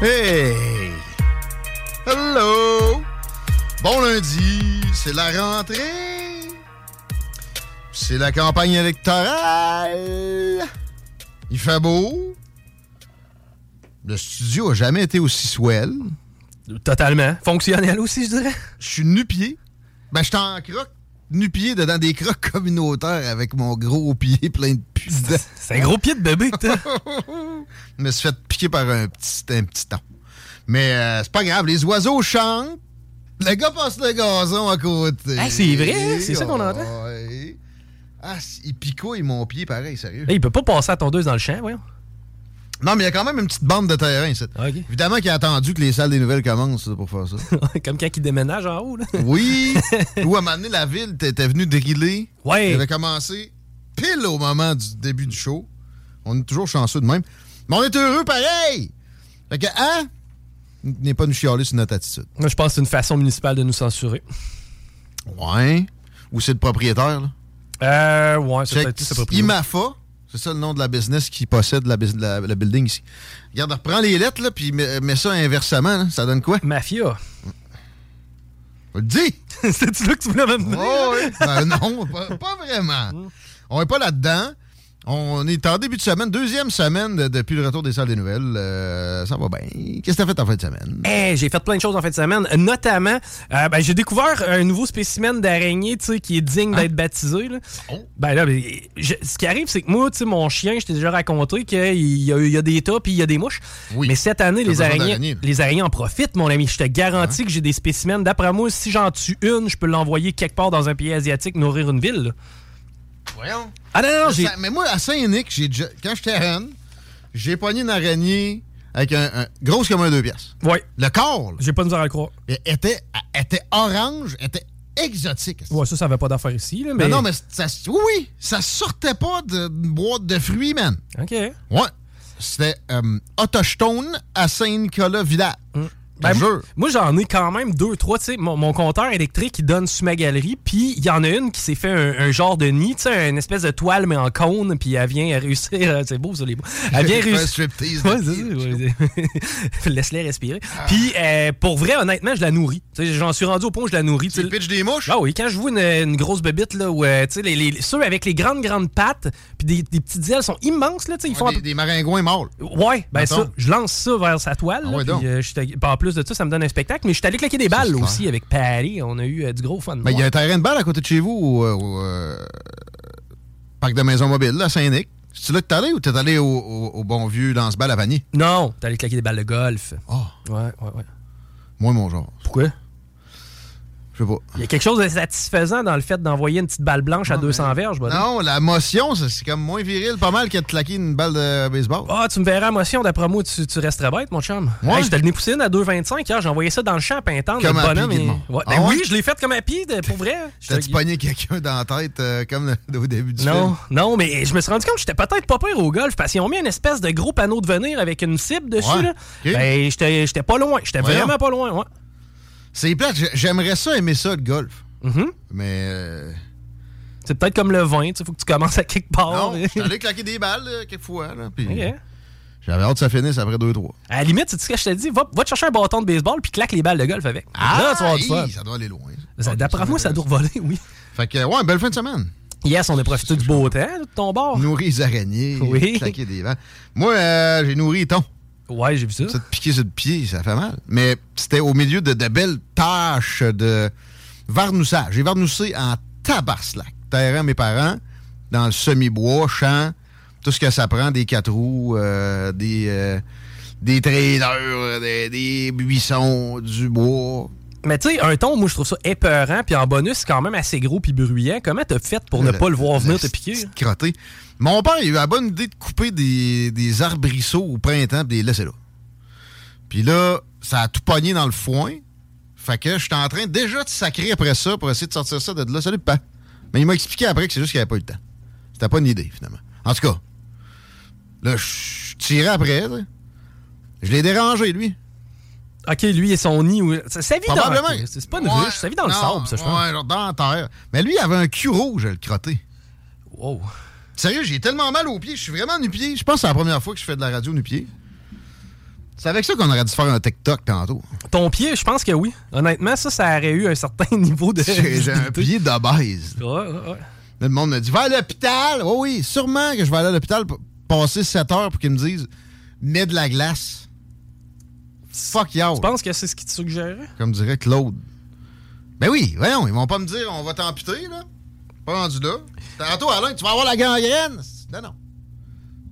Hey! Hello! Bon lundi, c'est la rentrée. C'est la campagne électorale. Il fait beau. Le studio a jamais été aussi swell. Totalement. Fonctionnel aussi, je dirais. Je suis nu-pied. Ben, je suis en croque, nu-pied, dedans des crocs communautaires avec mon gros pied plein de pus. C'est un gros pied de bébé t'as. Je me suis fait piquer par un petit, un petit temps. Mais euh, c'est pas grave, les oiseaux chantent. Le gars passe le gazon à côté. Ah, c'est vrai, c'est ça qu'on entend? Ouais. Ah, il picouille mon pied pareil, sérieux. Il peut pas passer à tondeuse dans le champ, voyons. Non, mais il y a quand même une petite bande de terrain, ici. Évidemment qu'il a attendu que les salles des nouvelles commencent pour faire ça. Comme quand il déménage en haut, là. Oui! Ou à un moment donné, la ville t'était venue driller. Ouais. Il avait commencé pile au moment du début du show. On est toujours chanceux de même. Mais on est heureux pareil! Fait que, hein? N'est pas nous chialer sur notre attitude. Moi, je pense que c'est une façon municipale de nous censurer. Ouais. Ou c'est le propriétaire, là. Euh, ouais, c'est peut-être c'est pas IMAFA, c'est ça le nom de la business qui possède la, le building ici. Regarde, reprends les lettres, là, puis mets, mets ça inversement, là. ça donne quoi? Mafia. Je le dis! C'est-tu là que tu voulais m'amener? Oh, oui. Ben non, pas, pas vraiment. On n'est pas là-dedans. On est en début de semaine, deuxième semaine de- depuis le retour des salles des nouvelles. Euh, ça va bien. Qu'est-ce que t'as fait en fin de semaine? Hey, j'ai fait plein de choses en fin de semaine. Notamment, euh, ben, j'ai découvert un nouveau spécimen d'araignée qui est digne d'être baptisé. Là. Ben là, ben, je- ce qui arrive, c'est que moi, mon chien, je t'ai déjà raconté qu'il y, y a des tas puis il y a des mouches. Oui. Mais cette année, les araignées, les araignées en profitent, mon ami. Je te garantis que j'ai des spécimens. D'après moi, si j'en tue une, je peux l'envoyer quelque part dans un pays asiatique nourrir une ville. là. Voyons. Ah non, non, j'ai... Ça- mais moi, à Saint-Nic, j'ai déjà- quand j'étais jeune, j'ai pogné une araignée avec un, un- grosse comme un deux pièces. Ouais, Le corps, j'ai pas de misère à le croire. elle était, elle était orange, elle était exotique. Ouais, ça, ça avait pas d'affaire ici. Là, mais... Mais non, mais ça, oui, oui, ça sortait pas d'une boîte de fruits, man. OK. Ouais. C'était euh, autochtone à Saint-Nicolas-Village. Ben, moi, jure. moi, j'en ai quand même deux, trois. Tu sais, mon, mon compteur électrique, il donne sur ma galerie. Puis, il y en a une qui s'est fait un, un genre de nid, une espèce de toile, mais en cône. Puis, elle vient réussir. C'est beau, ça, les mots. Elle vient réussir. Ouais. Laisse-les respirer. Puis, euh, pour vrai, honnêtement, je la nourris. J'en suis rendu au point où je la nourris. tu pitches des mouches? Ah oui, quand je vois une, une grosse bébite, là, où, euh, les, les- ceux avec les grandes, grandes pattes, puis des, des petites ailes sont immenses, là, tu sais, ils font. Ouais, des, des maringouins mâles. Ouais, ben ça, je lance ça vers sa toile. Ah là, ouais, puis, euh, je en plus de ça, ça me donne un spectacle. Mais je suis allé claquer des balles aussi avec Patty. On a eu euh, du gros fun. Ben, il y a un terrain de balle à côté de chez vous au, euh, au, euh, parc de maison mobile, là, à Saint-Nic. C'est là que t'es allé ou t'es allé au, au- au bon vieux lance-balle à Vanier? Non, t'es allé claquer des balles de golf. Oh, Ouais, ouais, ouais. moi, mon genre. Pourquoi? Je sais pas. Il y a quelque chose de satisfaisant dans le fait d'envoyer une petite balle blanche à 200 verges. Non, la motion, c'est comme moins viril, pas mal que de claquer une balle de baseball. Ah, tu me verras à motion, d'après moi, tu, tu resterais bête, mon chum. Ouais. Hey, J'étais le poussine à 2,25 hier, j'ai envoyé ça dans le champ à Pintante, Comme le bonhomme. pied, et-. Ouais, Ah ben ouais? oui, je l'ai fait comme à pied, pour vrai. T'as-tu pogné quelqu'un dans la tête euh, comme le- au début du Non, film? non, mais je me suis rendu compte que j'étais peut-être pas pire au golf parce qu'ils ont mis une espèce de gros panneau de venir avec une cible dessus. Là. ok. Ben, j'étais pas loin. J'étais vraiment pas loin, ouais. C'est plate. j'ai- J'aimerais ça aimer ça, le golf. Mhm. Mais. euh, C'est peut-être comme le vin, tu sais, faut que tu commences à quelque part. non, allé claquer des balles, là, quelques fois. Là. J'avais hâte que ça finisse après 2-3. À la limite, c'est ce que je te dis, va, va te chercher un bâton de baseball puis claque les balles de golf avec. là, tu vas hi, ça doit aller loin. D'après moi, ça doit voler, oui. Fait que, ouais, belle fin de semaine. Yes, on a profité du beau temps de ton bord. Nourrir les araignées, Oui. claquer des vents. Moi, euh, j'ai nourri ton. Ouais, j'ai vu ça. Ça te piquer sur le pied, ça fait mal. Mais c'était au milieu de, de belles tâches de varnoussage. J'ai varnoussé en tabarslac. Terrain, mes parents, dans le semi-bois, champ, tout ce que ça prend, des quatre roues, euh, des, euh, des traders, des, des buissons, du bois. Mais tu sais, un ton, moi, je trouve ça épeurant, puis en bonus, c'est quand même assez gros puis bruyant. Comment t'as fait pour ne pas le voir venir te piquer? crotté. Mon père, il a eu la bonne idée de couper des, des arbrisseaux au printemps et de les laisser là. Puis là, ça a tout pogné dans le foin. Fait que j'étais en train déjà de sacrer après ça pour essayer de sortir ça de là. Salut, papa. Mais il m'a expliqué après que c'est juste qu'il n'y avait pas eu le temps. C'était pas une idée, finalement. En tout cas, là, je tirais après. Je l'ai dérangé, lui. Ok, lui et son nid. oui. Ça, ça vit dans Probablement. C'est pas une Ouais, ruche, ça vit dans le sable, ça, je pense. Ouais, genre dans la terre. Mais lui, il avait un cul rouge, le crotté. Wow. Sérieux, j'ai tellement mal aux pieds. Je suis vraiment nu-pied. Je pense que c'est la première fois que je fais de la radio nu-pied. C'est avec ça qu'on aurait dû faire un TikTok tantôt. Ton pied, je pense que oui. Honnêtement, ça, ça aurait eu un certain niveau de. J'ai un pied d'obèse. Ouais, ouais, ouais. Là, Le monde me dit Va à l'hôpital. Oui, oui, sûrement que je vais aller à l'hôpital pour passer 7 heures pour qu'ils me disent Mets de la glace. Fuck you. Tu penses que c'est ce qui te suggérait? Comme dirait Claude. Ben oui, voyons, ils vont pas me dire on va t'amputer, là. Pas rendu là. Tantôt, Alain, tu vas avoir la gangrène. Non, non.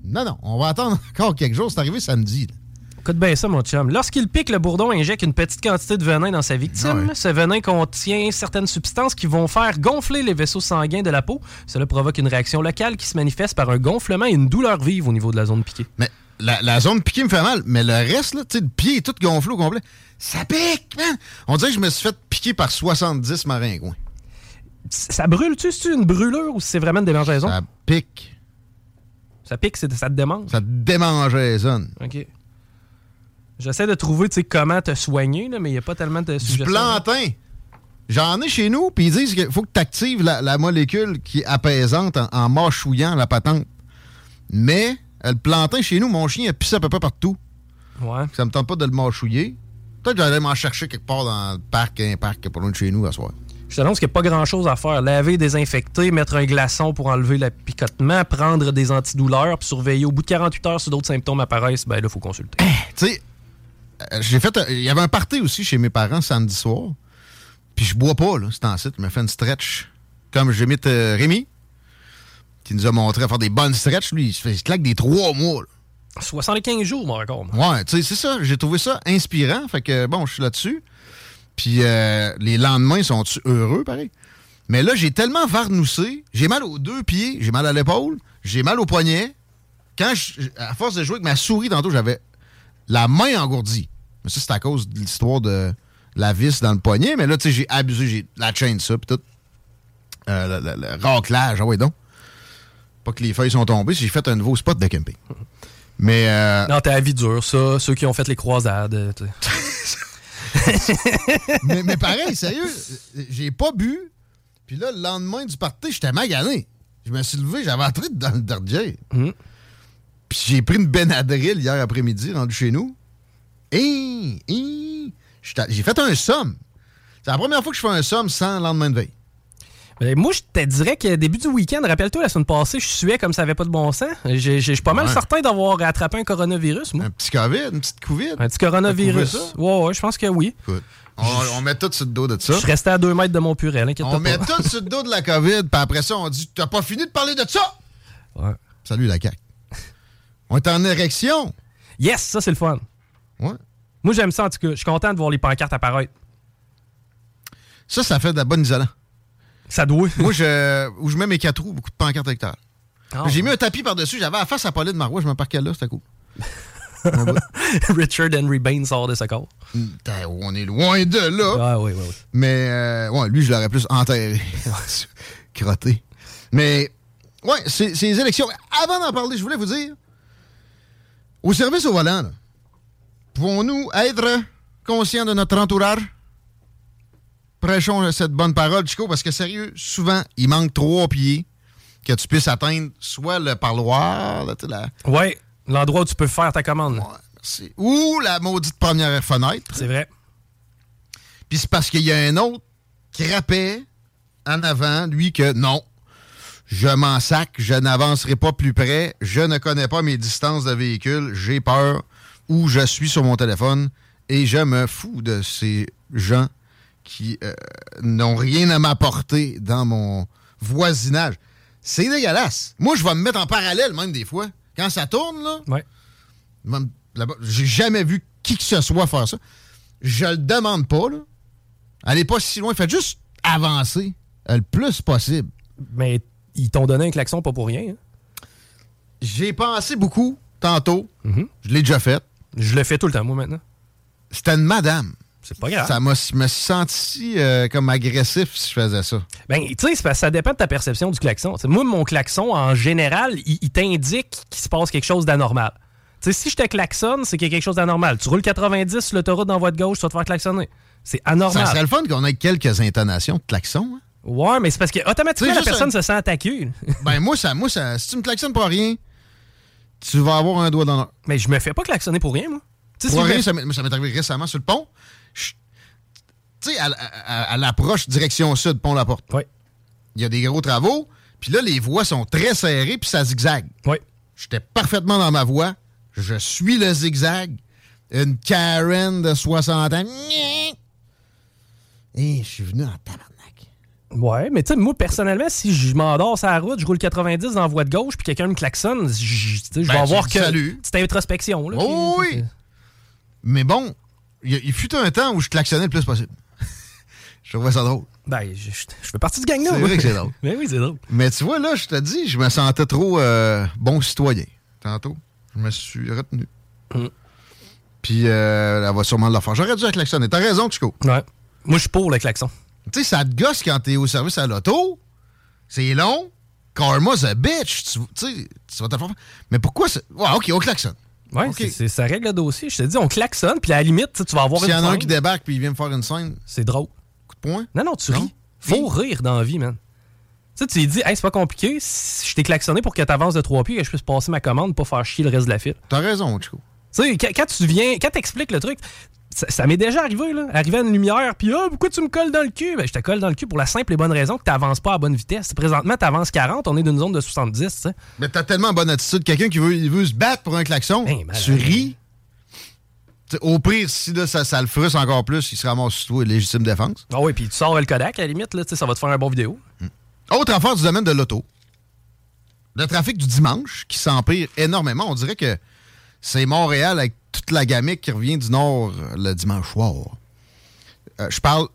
Non, non, on va attendre encore quelques jours. C'est arrivé samedi. là. Écoute bien ça, mon chum. Lorsqu'il pique, le bourdon injecte une petite quantité de venin dans sa victime. Ouais. Ce venin contient certaines substances qui vont faire gonfler les vaisseaux sanguins de la peau. Cela provoque une réaction locale qui se manifeste par un gonflement et une douleur vive au niveau de la zone piquée. Mais la, la zone piquée me fait mal, mais le reste, là, tu sais, le pied est tout gonflé au complet. Ça pique, man! On dirait que je me suis fait piquer par 70 maringouins. Ça brûle-tu? C'est-tu une brûlure ou c'est vraiment une démangeaison? Ça, Ça pique. pique, c'est- ça te démange? Ça démangeait, zone. OK. J'essaie de trouver, comment te soigner, là, mais il n'y a pas tellement de Du suggestions. plantain. J'en ai chez nous, puis ils disent qu'il faut que tu actives la, la molécule qui est apaisante en, en mâchouillant la patente. Mais le plantain chez nous, mon chien a pissé à peu près partout. Ouais. Ça me tente pas de le mâchouiller. Peut-être que j'allais m'en chercher quelque part dans le parc, un parc pas loin de chez nous à soir. Je t'annonce qu'il n'y a pas grand-chose à faire. Laver, désinfecter, mettre un glaçon pour enlever le picotement, prendre des antidouleurs, puis surveiller. Au bout de 48 heures, si d'autres symptômes apparaissent, ben là, il faut consulter. Tu sais, euh, j'ai fait. un- Il y avait un party aussi chez mes parents samedi soir. Puis je bois pas, là, c'est en site. Je me fait une stretch. Comme j'ai mis euh, Rémi, qui nous a montré à faire des bonnes stretches. Lui, il se fait il se claque des trois mois. là. 75 jours, moi, encore. moi. Ouais, tu sais, c'est ça. J'ai trouvé ça inspirant. Fait que, bon, je suis là-dessus. Puis euh, les lendemains sont heureux, pareil? Mais là, j'ai tellement varnoussé. J'ai mal aux deux pieds, j'ai mal à l'épaule, j'ai mal au poignet. Quand je- à force de jouer avec ma souris tantôt, j'avais la main engourdie. Mais ça, c'est à cause de l'histoire de la vis dans le poignet. Mais là, tu sais, j'ai abusé, j'ai la chaîne ça, puis tout. Euh, le, le- le raclage, ah ouais, donc. Pas que les feuilles sont tombées, j'ai fait un nouveau spot de camping. Mais. euh, Non, t'as la vie dure, ça. Ceux qui ont fait les croisades. euh, mais, mais pareil, sérieux, j'ai pas bu. Puis là, le lendemain du party, j'étais magané. Je me suis levé, j'avais entré dans le dernier. Mhm. Puis j'ai pris une Benadryl hier après-midi, rendu chez nous. Et, et j'ai fait un somme. C'est la première fois que je fais un somme sans lendemain de veille. Ben, moi, je te dirais que début du week-end, rappelle-toi, la semaine passée, je suais comme ça avait pas de bon sens. Je suis pas mal Ouais. certain d'avoir attrapé un coronavirus, moi. Un petit COVID, une petite COVID. Un petit coronavirus. Ouais, ouais, je pense que oui. Écoute, on, on met tout sur le dos de ça. Je suis resté à deux mètres de mon purel, inquiète On pas. met tout sur le dos de la COVID, puis après ça, on dit T'as pas fini de parler de ça? Ouais. Salut la CAQ. On est en érection. Yes, ça, c'est le fun. Ouais. Moi, j'aime ça, en tout cas. Je suis content de voir les pancartes apparaître. Ça, ça fait de la bonne isolant. Ça doit. Moi, je, où je mets mes quatre roues, beaucoup de pancartes électorales. Ah, J'ai mis un tapis par-dessus. J'avais la face à Pauline Marois. Je me parquais là. C'était cool. Richard Henry Bain sort de ce corps. Putain, On est loin de là. Ah oui, oui, oui. Mais euh, ouais, lui, je l'aurais plus enterré. Crotté. Mais ouais, c'est c'est les élections. Avant d'en parler, je voulais vous dire, au service au volant, pouvons-nous être conscients de notre entourage? Prêchons cette bonne parole, Chico, parce que sérieux, souvent, il manque trois pieds que tu puisses atteindre soit le parloir, là, la- Ouais, l'endroit où tu peux faire ta commande. ouais, ou la maudite première fenêtre. C'est vrai. Puis c'est parce qu'il y a un autre qui rappait en avant, lui, que non, je m'en sac, je n'avancerai pas plus près, je ne connais pas mes distances de véhicule, j'ai peur, ou je suis sur mon téléphone, et je me fous de ces gens qui euh, n'ont rien à m'apporter dans mon voisinage. C'est dégueulasse. Moi, je vais me mettre en parallèle même des fois. Quand ça tourne, là, Ouais. J'ai jamais vu qui que ce soit faire ça. Je le demande pas, là. Allez pas si loin. Faites juste avancer le plus possible. Mais ils t'ont donné un klaxon pas pour rien. hein? J'ai pensé beaucoup tantôt. Mhm. Je l'ai déjà fait. Je le fais tout le temps, moi, maintenant. C'était une madame. C'est pas grave. Ça m'a me senti euh, comme agressif si je faisais ça. Ben, tu sais, ça dépend de ta perception du klaxon. T'sais, moi, mon klaxon, en général, il, il t'indique qu'il se passe quelque chose d'anormal. Tu sais, si je te klaxonne, c'est qu'il y a quelque chose d'anormal. Tu roules 90 sur l'autoroute dans voie de gauche, tu vas te faire klaxonner. C'est anormal. Ça serait le fun qu'on ait quelques intonations de klaxon. hein? Ouais, mais c'est parce que automatiquement, la personne un- se sent attaquée. ben moi, ça, moi ça, si tu me klaxonnes pour rien, tu vas avoir un doigt dans mais je me fais pas klaxonner pour rien, moi. Si Pour me- rien, ça m'est arrivé récemment sur le pont. Tu sais, à, à- à- à l'approche direction sud, pont La Porte. Ouais. Il y a des gros travaux, puis là, les voies sont très serrées, puis ça zigzague. Ouais. J'étais parfaitement dans ma voie. Je suis le zigzag. Une Karen de 60 ans. Et je suis venu en tabarnak. Ouais, mais tu sais, moi, personnellement, si je m'endors sur la route, je roule 90 dans la voie de gauche, puis quelqu'un me klaxonne, je Ben, vais tu avoir que. salut. Petite introspection, là. Oh oui! Mais bon, il, fut un temps où je klaxonnais le plus possible. je trouvais ça drôle. Ben, je, fais partie du gang, là. C'est vrai que c'est drôle. Ben oui, c'est drôle. Mais tu vois, là, je te dis, je me sentais trop euh, bon citoyen. Tantôt, je me suis retenu. Mm. Puis, euh, elle va sûrement le faire. J'aurais dû klaxonner. T'as raison, Chico. Ouais. Moi, je suis pour le klaxon. Tu sais, ça te gosse quand t'es au service à l'auto. C'est long. Karma's a bitch. Tu sais, tu vas te faire. Mais pourquoi ça? Ouais, OK, on klaxonne. Ouais, Ok. c'est- c'est- ça règle le dossier. Je te dis, on klaxonne, puis à la limite, tu vas avoir S'il y une en a un scène. qui débarque puis il vient me faire une scène, C'est drôle. coup de poing? Non, non, tu Non? ris. Faut rire dans la vie, man. Tu sais, tu lui dis, hey, c'est pas compliqué. Si je t'ai klaxonné pour que tu avances de trois pieds, que je puisse passer ma commande, pas faire chier le reste de la file. T'as raison, Chico. Tu sais, quand tu viens, quand t'expliques le truc, ça, ça m'est déjà arrivé, là. Arriver à une lumière, puis ah, pourquoi tu me colles dans le cul? Ben, je te colle dans le cul pour la simple et bonne raison que t'avances pas à bonne vitesse. Présentement, t'avances 40, on est dans une zone de 70, tu sais. Mais t'as tellement bonne attitude. Quelqu'un qui veut, il veut se battre pour un klaxon, Ben, tu ris. Tu au pire, si là, ça, ça le frustre encore plus, il se ramasse sur toi, légitime défense. Ah oui, puis tu sors le Kodak, à la limite, là, tu sais, ça va te faire un bon vidéo. Autre affaire du domaine de l'auto. Le trafic du dimanche qui s'empire énormément. On dirait que c'est Montréal avec toute la gamique qui revient du nord le dimanche soir. Euh, je parle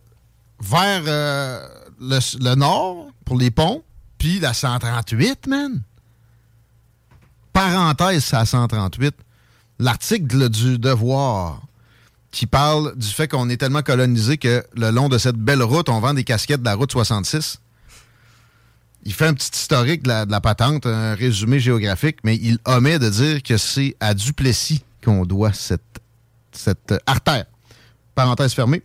vers euh, le, nord pour les ponts, puis la 138, man. Parenthèse, la 138. L'article du Devoir qui parle du fait qu'on est tellement colonisé que le long de cette belle route, on vend des casquettes de la route 66. Il fait un petit historique de la patente, un résumé géographique, mais il omet de dire que c'est à Duplessis qu'on doit cette, cette artère. Parenthèse fermée.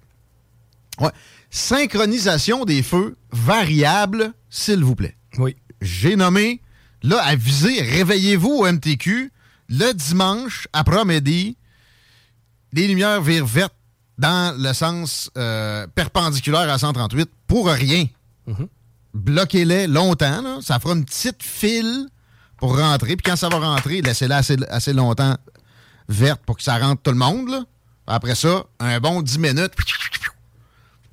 Ouais. Synchronisation des feux variable, s'il vous plaît. Oui. J'ai nommé, là, à viser, réveillez-vous au MTQ, le dimanche, après-midi, les lumières virent vertes dans le sens euh, perpendiculaire à 138 pour rien. Bloquez-les longtemps, là. ça fera une petite file pour rentrer. Puis quand ça va rentrer, laissez-la assez, assez longtemps verte pour que ça rentre tout le monde. là. Après ça, un bon 10 minutes,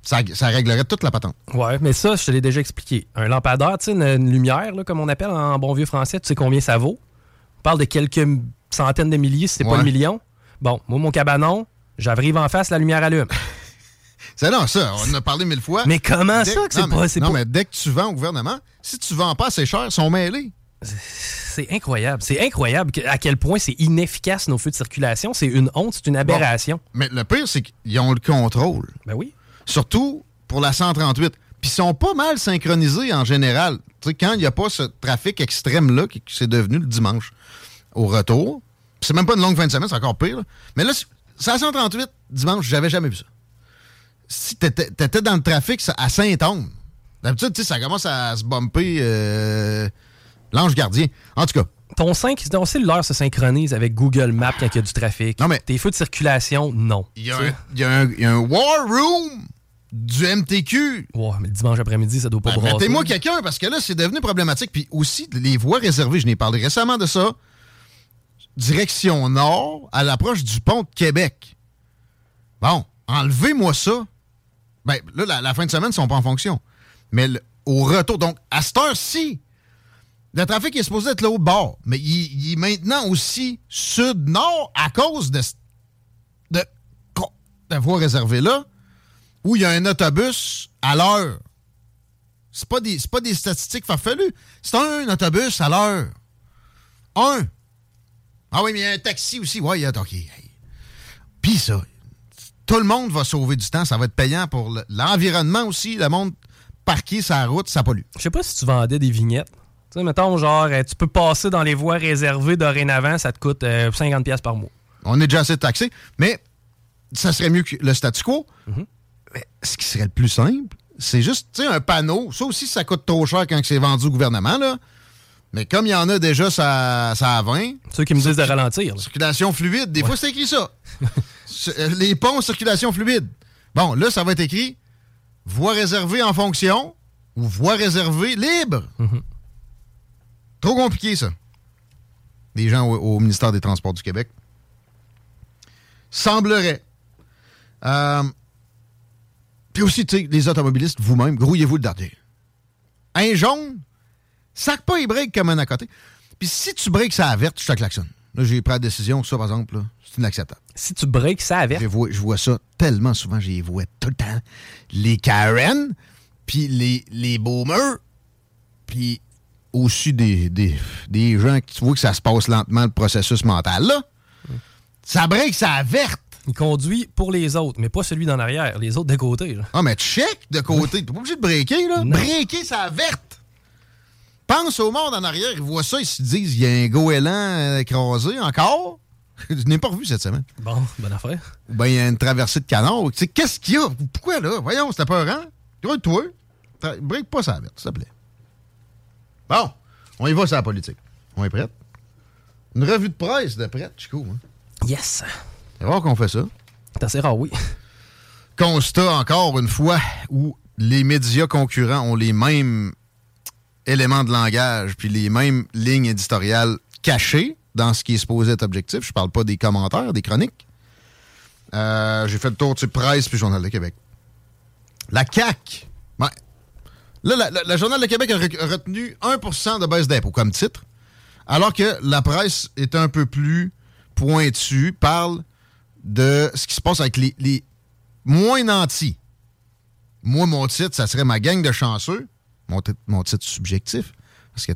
ça, ça réglerait toute la patente. Ouais, mais ça, je te l'ai déjà expliqué. Un lampadaire, tu sais, une, une lumière, là, comme on appelle en bon vieux français, tu sais combien ça vaut? On parle de quelques centaines de milliers, si c'est pas le million. Bon, moi, mon cabanon, j'arrive en face, la lumière allume. C'est non, ça, on en a parlé mille fois. Mais comment Dès- ça que c'est non, mais- pas... Non, pas- mais dès que tu vends au gouvernement, si tu vends pas assez cher, ils sont mêlés. C'est incroyable. C'est incroyable à quel point c'est inefficace nos feux de circulation. C'est une honte, c'est une aberration. Mais le pire, c'est qu'ils ont le contrôle. Ben oui. Surtout pour la 138. Puis ils sont pas mal synchronisés en général. Tu sais, quand il n'y a pas ce trafic extrême-là, qui, qui c'est devenu le dimanche au retour, c'est même pas une longue fin de semaine, c'est encore pire. là. Mais là, c'est à 138, dimanche, j'avais jamais vu ça. Si t'étais étais dans le trafic ça- à Saint-Onge, d'habitude, tu sais, ça commence à se bumper euh, l'ange gardien. En tout cas, Ton, sync, ton cellulaire se synchronise avec Google Maps quand il y a du trafic. Non, mais- Tes feux de circulation, non. il y, a un- y a war room du MTQ Ouais, mais le dimanche après-midi, ça doit pas Ben, brasser. Mettez-moi quelqu'un, parce que là, c'est devenu problématique. Puis aussi, les voies réservées, je n'ai parlé récemment de ça. Direction nord, à l'approche du pont de Québec. Bon, enlevez-moi ça. Ben, là, la, la fin de semaine, ils sont pas en fonction. Mais le- au retour, donc, à cette heure-ci, le trafic est supposé être l'autre bord. Mais il, est maintenant aussi sud-nord à cause de, la voie réservée là, où il y a un autobus à l'heure. C'est pas des, pas des statistiques farfelues. C'est un autobus à l'heure. Un. Ah oui, mais il y a un taxi aussi. Ouais, il y a. OK. Puis ça, tout le monde va sauver du temps. Ça va être payant pour le- l'environnement aussi. Le monde parqué sa route, ça pollue. Je sais pas si tu vendais des vignettes. Tu sais, mettons, genre, euh, tu peux passer dans les voies réservées dorénavant, ça te coûte euh, 50$ piastres par mois. On est déjà assez taxé, mais ça serait mieux que le statu quo. Mais ce qui serait le plus simple, c'est juste tu sais, un panneau. Ça aussi, ça coûte trop cher quand c'est vendu au gouvernement. Là. Mais comme il y en a déjà, ça, ça à 20. Ceux qui me disent de ralentir. là. Circulation fluide. Des fois, c'est écrit ça. Euh, Les ponts, circulation fluide. Bon, là, ça va être écrit voie réservée en fonction ou voie réservée libre. Trop compliqué, ça. Les gens au, au ministère des Transports du Québec. Semblerait. Euh, Puis aussi, tu sais, les automobilistes, vous-même, grouillez-vous le dernier. Un jaune, sac pas les breaks comme un à côté. Puis si tu breaks ça verte, je te klaxonne. Là, j'ai pris la décision, ça, par exemple, c'est inacceptable. Si tu breaks, ça avec. Je vois, je vois ça tellement souvent, j'y vois tout le temps. Les Karen, puis les, les boomers, puis aussi des, des, des gens qui tu vois que ça se passe lentement, le processus mental, là. Ça break ça verte. Il conduit pour les autres, mais pas celui d'en arrière. Les autres de côté. Là. Ah, mais check de côté. T'es pas obligé de breaker, là. Non. Breaker, ça verte. Pense au monde en arrière, ils voient ça, ils se disent, il y a un goéland euh, écrasé encore. Je n'ai pas revu cette semaine. Bon, bonne affaire. Ou bien il y a une traversée de canard. Tu sais, qu'est-ce qu'il y a? Pourquoi là? Voyons, c'était peurant. Gros-toi. Tra- Break pas ça verte, s'il te plaît. Bon, on y va sur la politique. On est prête? Une revue de presse de prête, Chico. Hein? Yes. C'est rare qu'on fait ça. C'est assez rare, oui. Constat encore une fois où les médias concurrents ont les mêmes éléments de langage puis les mêmes lignes éditoriales cachées dans ce qui est supposé être objectif. Je parle pas des commentaires, des chroniques. Euh, J'ai fait le tour de presse puis Journal de Québec. La CAQ. Là, la, Journal de Québec a re- a retenu 1% de baisse d'impôt comme titre, alors que la presse est un peu plus pointue, parle de ce qui se passe avec les, moins nantis. Moi, mon titre, ça serait ma gang de chanceux. Mon, mon titre subjectif. Parce que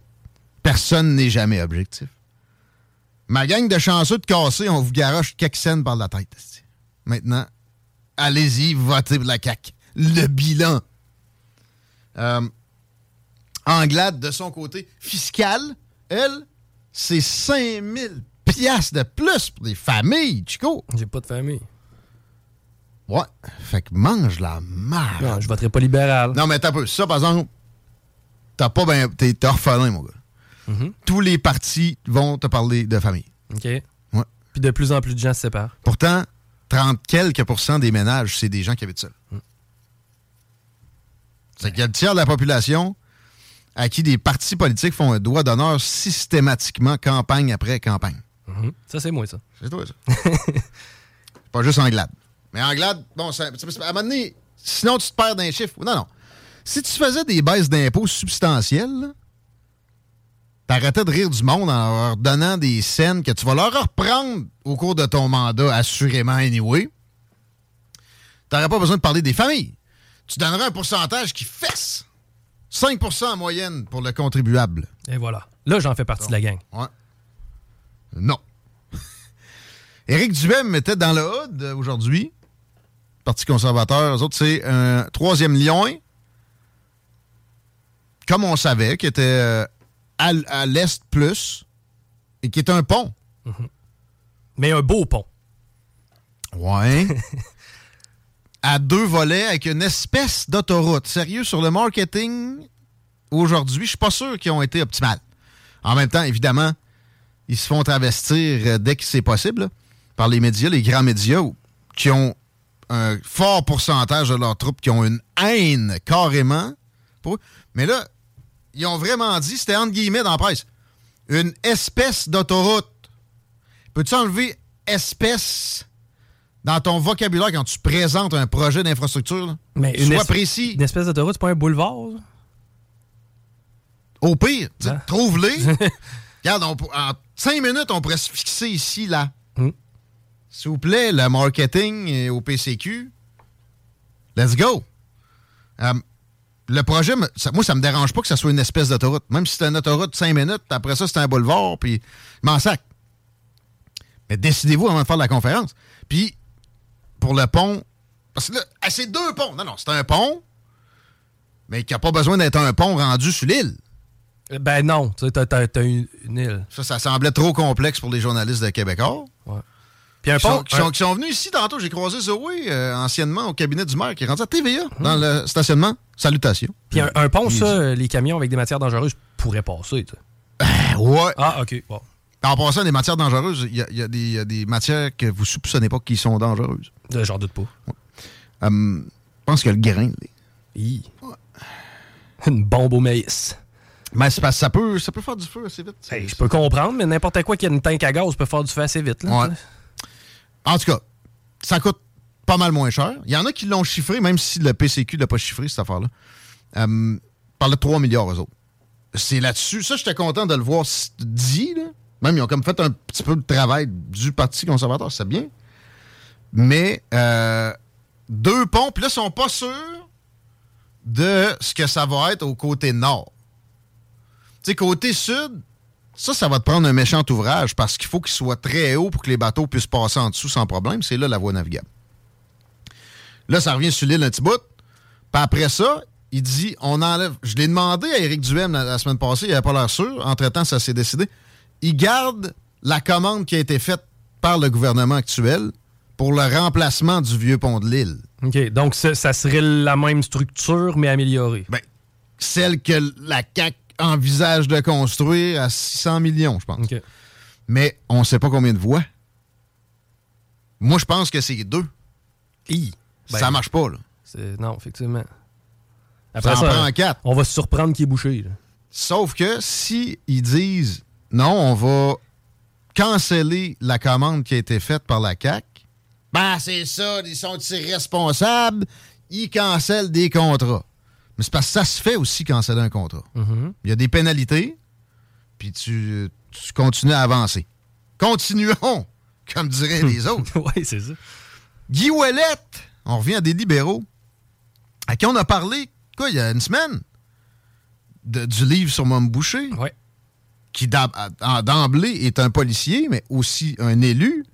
personne n'est jamais objectif. Ma gang de chanceux de cassés, on vous garoche quelques scènes par la tête. Maintenant, allez-y, votez pour la CAQ. Le bilan. Euh, Anglade, de son côté fiscal, elle, c'est 5000 piastres de plus pour des familles, Chico. J'ai pas de famille. Ouais. Fait que mange la marde. Non, je voterai pas libéral. Non, mais t'as peu. Ça, par exemple, t'as pas ben. T'es orphelin, mon gars. Mhm. Tous les partis vont te parler de famille. OK. Ouais. Puis de plus en plus de gens se séparent. Pourtant, 30 quelques pourcents des ménages, c'est des gens qui habitent seuls. C'est qu'il y a le tiers de la population à qui des partis politiques font un doigt d'honneur systématiquement, campagne après campagne. Mhm. Ça, c'est moi, ça. C'est toi, ça. C'est pas juste Anglade. Mais Anglade, bon, ça, à un moment donné, sinon tu te perds d'un chiffre. Non, non. Si tu faisais des baisses d'impôts substantielles, t'arrêtais de rire du monde en leur donnant des scènes que tu vas leur reprendre au cours de ton mandat, assurément, anyway. n'aurais pas besoin de parler des familles. Tu donnerais un pourcentage qui fesse. 5% en moyenne pour le contribuable. Et voilà. Là, j'en fais partie de la gang. Ouais. Non. Éric Duhem était dans le HUD euh, aujourd'hui. Parti conservateur. Eux autres, c'est un troisième lion. Comme on savait, qui était euh, à, l'est plus et qui est un pont. Mhm. Mais un beau pont. Ouais. à deux volets avec une espèce d'autoroute. Sérieux, sur le marketing, aujourd'hui, je suis pas sûr qu'ils ont été optimales. En même temps, évidemment, ils se font travestir euh, dès que c'est possible par les médias, les grands médias, qui ont un fort pourcentage de leurs troupes qui ont une haine carrément. Pour Mais là, ils ont vraiment dit, c'était entre guillemets dans la presse, une espèce d'autoroute. Peux-tu enlever espèce dans ton vocabulaire quand tu présentes un projet d'infrastructure? Mais Sois précis. Une espèce d'autoroute, c'est pas un boulevard? Au pire, hein? trouve-les. Regarde, en cinq minutes, on pourrait se fixer ici, là. Hmm. S'il vous plaît, le marketing au PCQ, let's go. Euh, le projet, moi, ça me dérange pas que ça soit une espèce d'autoroute. Même si c'est une autoroute de 5 minutes, après ça, c'est un boulevard, puis m'en sac. Mais décidez-vous avant de faire la conférence. Puis, pour le pont, parce que là, ah, c'est deux ponts. Non, non, c'est un pont, mais qui n'a pas besoin d'être un pont rendu sur l'île. Ben non, tu sais, t'as, une, île. Ça, ça semblait trop complexe pour les journalistes de Québécois. Ouais. Puis un pont. Qui sont, venus ici tantôt. J'ai croisé Zoé, euh, anciennement au cabinet du maire, qui est rendu à TVA, hmm. dans le stationnement. Salutations. Puis un, pont, ça, les camions avec des matières dangereuses pourraient passer, tu Ben, ouais. Ah, OK. Bon. En passant, des matières dangereuses, il y, a, des matières que vous soupçonnez pas qui sont dangereuses. J'en doute pas. Hum, je pense que le grain. Ouais. Une bombe au maïs. Mais parce ça peut, ça peut faire du feu assez vite. je peux comprendre, mais n'importe quoi qui a une tank à gaz peut faire du feu assez vite. Là, En tout cas, ça coûte pas mal moins cher. Il y en a qui l'ont chiffré, même si le PCQ ne l'a pas chiffré, cette affaire-là. Euh, par le 3 milliards, eux autres. C'est là-dessus. Ça, j'étais content de le voir dit. Là. Même, ils ont comme fait un petit peu de travail du Parti conservateur, c'est bien. Mais euh, deux ponts, puis là, ils sont pas sûrs de ce que ça va être au côté nord. Tu sais, côté sud, ça, ça va te prendre un méchant ouvrage parce qu'il faut qu'il soit très haut pour que les bateaux puissent passer en dessous sans problème. C'est là la voie navigable. Là, ça revient sur l'île un petit bout. Puis après ça, il dit on enlève. Je l'ai demandé à Éric Duhem la, semaine passée, il n'avait pas l'air sûr. Entre-temps, ça s'est décidé. Il garde la commande qui a été faite par le gouvernement actuel pour le remplacement du vieux pont de l'île. OK. Donc, ça, serait la même structure, mais améliorée. Ben, celle que la CAC envisage de construire à 600 millions, je pense. Mais on ne sait pas combien de voies. Moi, je pense que c'est deux. I. ça ben, marche pas, là. Non, effectivement. Après ça, en prend quatre. On va se surprendre qu'il est bouché. Sauf que si ils disent non, on va canceller la commande qui a été faite par la CAC, ben c'est ça, ils sont irresponsables, ils cancellent des contrats. Mais c'est parce que ça se fait aussi canceller un contrat. Mm-hmm. Il y a des pénalités, puis tu, tu continues à avancer. Continuons, comme diraient les autres. oui, c'est ça. Guy Ouellette, on revient à des libéraux, à qui on a parlé, quoi, il y a une semaine, du livre sur Mme Boucher. Oui. Qui d'emblée est un policier, mais aussi un élu.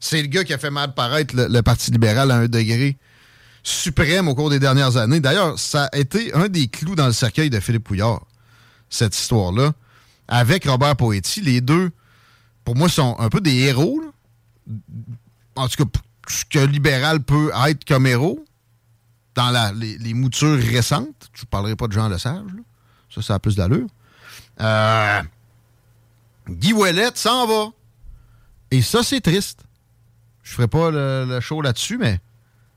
C'est le gars qui a fait mal paraître le Parti libéral à un degré suprême au cours des dernières années. D'ailleurs, ça a été un des clous dans le cercueil de Philippe Pouillard, cette histoire-là. Avec Robert Poetti, les deux, pour moi, sont un peu des héros. En tout cas, ce que libéral peut être comme héros dans les, moutures récentes. Je ne parlerai pas de Jean Lesage. Ça, ça a plus d'allure. Euh, Guy Ouellette s'en va. Et ça, c'est triste. Je ferai pas le show là-dessus, mais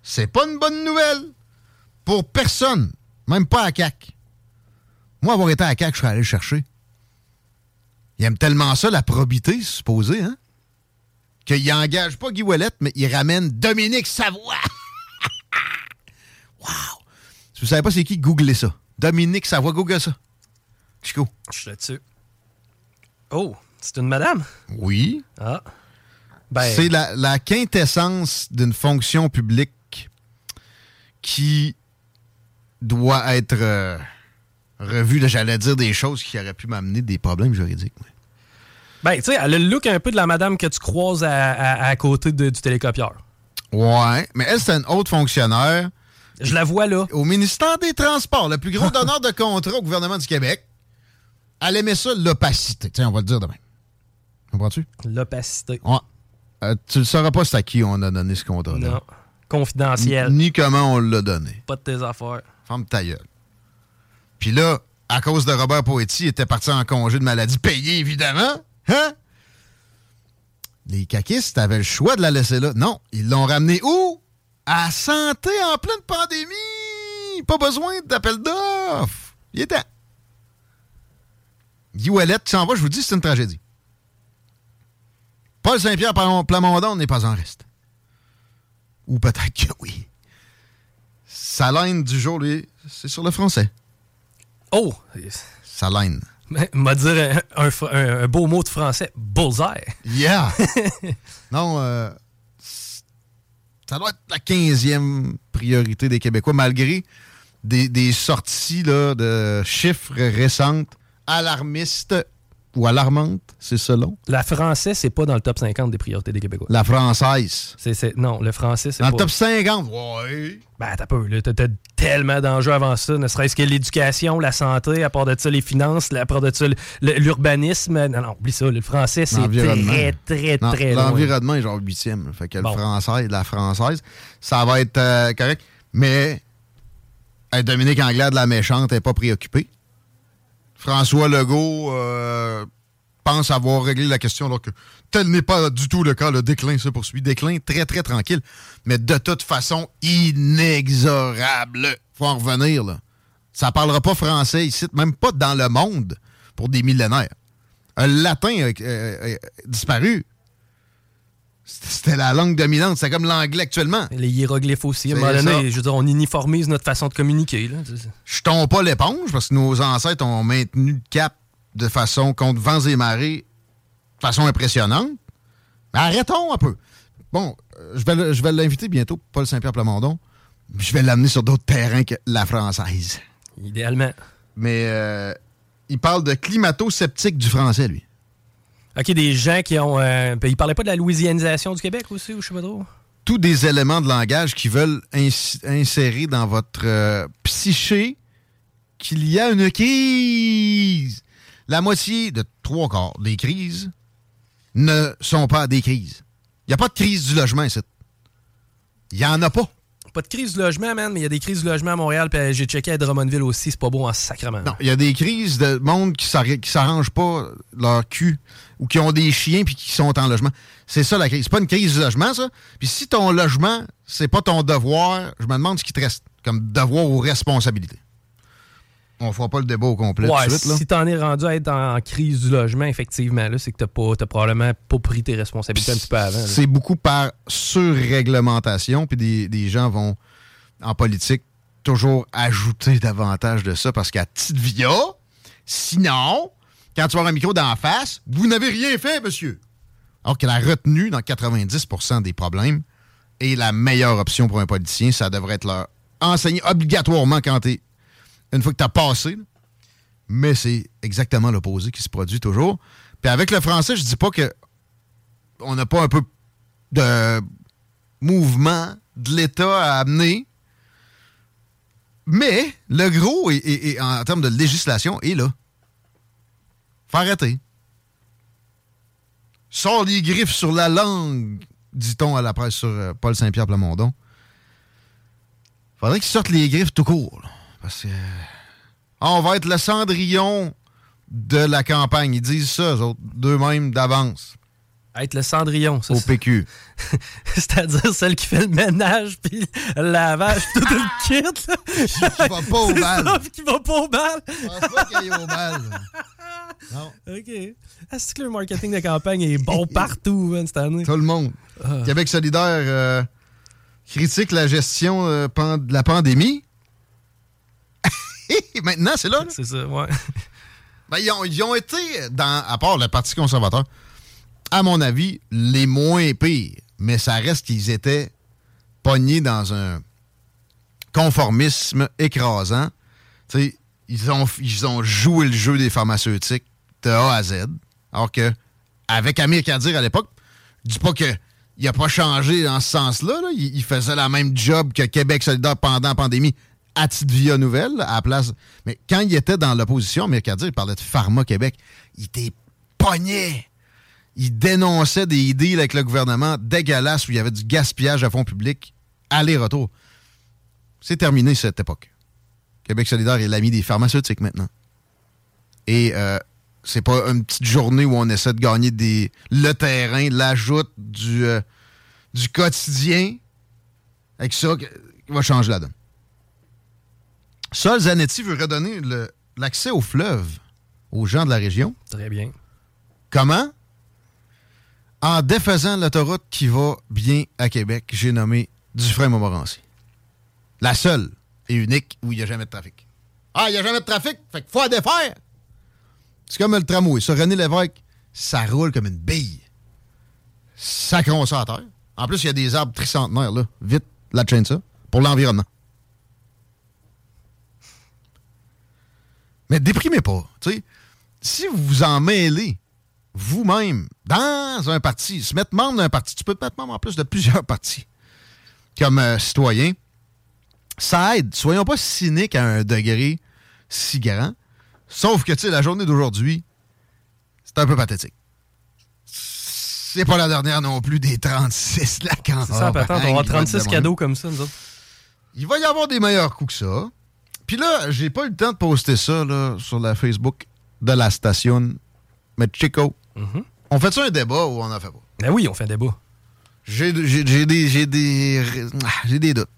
c'est pas une bonne nouvelle pour personne, même pas à CAC. Moi, avoir été à CAC, je serais allé le chercher. Il aime tellement ça, la probité, supposé, hein? Qu'il engage pas Guy Ouellette, mais il ramène Dominique Savoie. wow! Si vous savez pas c'est qui, googlez ça. Dominique Savoie, google ça. Chico. Je suis là-dessus. Oh, c'est une madame? Oui. Ah. Ben... C'est la, la quintessence d'une fonction publique qui doit être euh, revu. J'allais dire des choses qui auraient pu m'amener des problèmes juridiques. Ben, tu sais, elle a le look un peu de la madame que tu croises à, côté du télécopieur. Ouais, mais elle, c'est une haute fonctionnaire. Je la vois là. Au ministère des Transports, le plus gros donneur de contrat au gouvernement du Québec. Elle aimait ça, l'opacité. Tiens, on va le dire demain. Comprends-tu? L'opacité. Ouais. Euh, tu ne sauras pas c'est à qui on a donné ce contrat-là. Non. Confidentiel. Ni, comment on l'a donné. Pas de tes affaires. Ferme ta gueule. Puis là, à cause de Robert Poetti, il était parti en congé de maladie payé, évidemment. Hein? Les caquistes avaient le choix de la laisser là. Non, ils l'ont ramené où? À santé en pleine pandémie! Pas besoin d'appel d'offres! Il était. Guy qui s'en va, je vous dis, c'est une tragédie. Paul Saint-Pierre Plamondon n'est pas en reste. Ou peut-être que oui. Sa ligne du jour, lui, c'est sur le français. Oh! Sa ligne. M'a dire un, beau mot de français. Bullseye. Yeah! non, euh, ça doit être la 15e priorité des Québécois, malgré des, des sorties là, de chiffres récentes alarmistes ou alarmante, c'est selon? La française, c'est pas dans le top 50 des priorités des Québécois. La française. C'est, non, le français, c'est pas... Dans le top 50, ouais. Ben, t'as peu, là. T'as, tellement d'enjeux avant ça, ne serait-ce que l'éducation, la santé, à part de ça, les finances, à part de ça, l'urbanisme. Non, non, oublie ça. Le français, c'est très, très, très loin. L'environnement est genre huitième. Fait que le français, la française, ça va être euh, correct. Mais Dominique Anglade, la méchante, n'est pas préoccupée. François Legault euh, pense avoir réglé la question alors que tel n'est pas du tout le cas. Le déclin se poursuit. Déclin très, très tranquille, mais de toute façon inexorable. faut en revenir. Là. Ça parlera pas français ici, même pas dans le monde pour des millénaires. Un latin a disparu. C'était la langue dominante. C'est comme l'anglais actuellement. Les hiéroglyphes aussi. À un moment donné, je veux dire, on uniformise notre façon de communiquer. Là. Jetons pas l'éponge parce que nos ancêtres ont maintenu le cap de façon contre vents et marées de façon impressionnante. Mais arrêtons un peu. Bon, je vais, je vais l'inviter bientôt, Paul Saint-Pierre Plamondon. Je vais l'amener sur d'autres terrains que la française. Idéalement. Mais euh, il parle de climato-sceptique du français, lui. OK, des gens qui ont. Euh, ben, ils parlaient pas de la louisianisation du Québec aussi, ou je sais pas trop? Tous des éléments de langage qui veulent insérer dans votre euh, psyché qu'il y a une crise. La moitié de trois quarts des crises ne sont pas des crises. Il n'y a pas de crise du logement ici. Il n'y en a pas pas de crise du logement, man, mais il y a des crises du logement à Montréal, puis j'ai checké à Drummondville aussi, c'est pas beau en sacrement. Non, il y a des crises de monde qui s'arrangent pas leur cul ou qui ont des chiens puis qui sont en logement. C'est ça la crise. C'est pas une crise du logement, ça. Puis si ton logement, c'est pas ton devoir, je me demande ce qui te reste comme devoir ou responsabilité. On fera pas le débat au complet ouais, tout de suite. Là. Si t'en es rendu à être en crise du logement, effectivement, c'est que t'as pas probablement pas pris tes responsabilités un petit peu avant. C'est beaucoup par surréglementation, puis des, des, gens vont, en politique, toujours ajouter davantage de ça parce qu'à petite via, sinon, quand tu vas avoir un micro d'en face, vous n'avez rien fait, monsieur. Alors que la retenue dans 90% des problèmes est la meilleure option pour un politicien. Ça devrait être leur enseigner obligatoirement quand tu une fois que tu as passé. Mais c'est exactement l'opposé qui se produit toujours. Puis avec le français, je dis pas que on n'a pas un peu de mouvement de l'État à amener. Mais le gros, en termes de législation, est là. Faut arrêter. Sors les griffes sur la langue, dit-on à la presse sur euh, Paul Saint-Pierre Plamondon. Faudrait qu'il sorte les griffes tout court. Parce que. on va être le cendrillon de la campagne. Ils disent ça, d'eux-mêmes d'avance. Être le cendrillon, ça. Au PQ. C'est-à-dire celle qui fait le ménage, puis le lavage, tout le kit. Là. Qui, va pas au bal. Ça, qui va pas au bal. Je pense pas qu'il au bal. Non. OK. Est-ce que le marketing de campagne est bon partout cette année? Tout le monde. Ah. Québec solidaire euh, critique la gestion euh, de la pandémie. Maintenant, c'est là. C'est ça, ouais. Ben, ils, ont, été, dans, à part le Parti conservateur, à mon avis, les moins pires. Mais ça reste qu'ils étaient pognés dans un conformisme écrasant. ils ont, ils ont joué le jeu des pharmaceutiques de A à Z. Alors que, avec Amir Kadir à l'époque, je dis pas qu'il n'a pas changé dans ce sens-là. Il, faisait la même job que Québec solidaire pendant la pandémie à titre via nouvelle, à la place. Mais quand il était dans l'opposition, Amir Kadir, il parlait de Pharma Québec. Il était pogné. Il dénonçait des idées avec le gouvernement dégueulasses où il y avait du gaspillage à fonds publics. Aller-retour. C'est terminé cette époque. Québec solidaire est l'ami des pharmaceutiques maintenant. Et euh, c'est pas une petite journée où on essaie de gagner des, le terrain, l'ajout du, euh, du quotidien. Avec ça, qui va changer la donne. Sol Zanetti veut redonner l'accès au fleuve aux gens de la région. Très bien. Comment? En défaisant l'autoroute qui va bien à Québec, j'ai nommé Dufresne-Montmorency. La seule et unique où il n'y a jamais de trafic. Ah, il n'y a jamais de trafic, fait qu'il faut la défaire. C'est comme le tramway. Sur René Lévesque, ça roule comme une bille. Ça à terre. En plus, il y a des arbres tricentenaires, là. Vite, la chaîne ça. Pour l'environnement. Mais déprimez pas. Si vous vous en mêlez vous-même dans un parti, se mettre membre d'un parti, tu peux te mettre membre en plus de plusieurs partis comme euh, citoyen, ça aide. Soyons pas cyniques à un degré si grand. Sauf que, tu sais, la journée d'aujourd'hui, c'est un peu pathétique. C'est pas la dernière non plus des 36, là, quand C'est ça, on va 36 cadeaux comme ça, nous autres. Il va y avoir des meilleurs coups que ça. Puis là, j'ai pas eu le temps de poster ça là, sur la Facebook de la station. Mais Chico, mm-hmm. on fait ça un débat ou on en fait pas? Ben oui, on fait un débat. J'ai des, j'ai des, j'ai des doutes.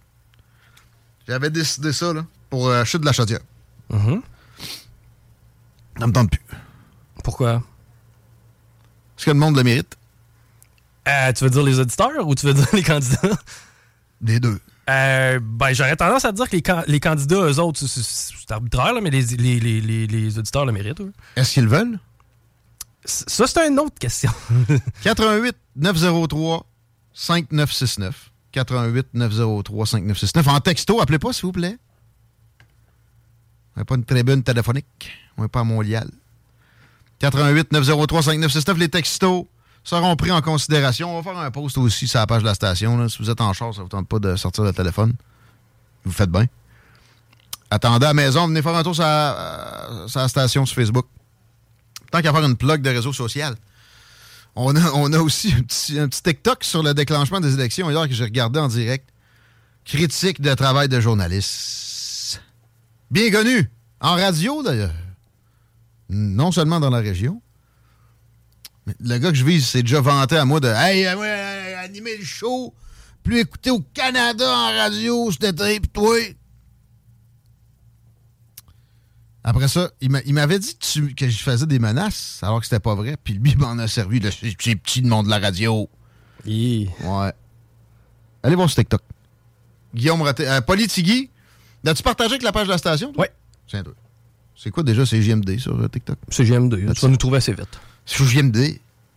J'avais décidé ça là, pour euh, chute de la chaudière. Mm Ça me tente plus. Pourquoi? Est-ce que le monde le mérite? Euh, tu veux dire les auditeurs ou tu veux dire les candidats? Les deux. Euh, ben, j'aurais tendance à dire que les, les candidats, eux autres, c'est arbitraire, là, mais les, les, les, les, auditeurs le méritent. Est-ce qu'ils veulent? Ça, c'est une autre question. 88 903 5969. 88 903 5969. En texto, appelez pas, s'il vous plaît. On n'a pas une tribune téléphonique. On n'est pas à Montréal. 88 903 5969. Les textos seront pris en considération. On va faire un post aussi sur la page de la station. Si vous êtes en charge, ça ne vous tente pas de sortir le téléphone. Vous faites bien. Attendez à la maison, venez faire un tour sur la, station sur Facebook. Tant qu'à faire une plug de réseau social. On a, aussi un petit, TikTok sur le déclenchement des élections hier que j'ai regardé en direct. Critique de travail de journaliste. Bien connu. En radio, d'ailleurs. Non seulement dans la région. Le gars que je vise s'est déjà vanté à moi de Hey, euh, animer le show, plus écouté au Canada en radio cet été, pis toi. Après ça, il m'avait dit que je faisais des menaces, alors que c'était pas vrai. Puis lui, il m'en a servi, le, ces petits de monde de la radio. Ouais. Allez voir ce TikTok. Guillaume Raté. Euh, Politigui, as-tu partagé avec la page de la station? Oui. C'est quoi déjà CGMD sur euh, TikTok? CGMD. Tu vas nous trouver assez vite. CGMD.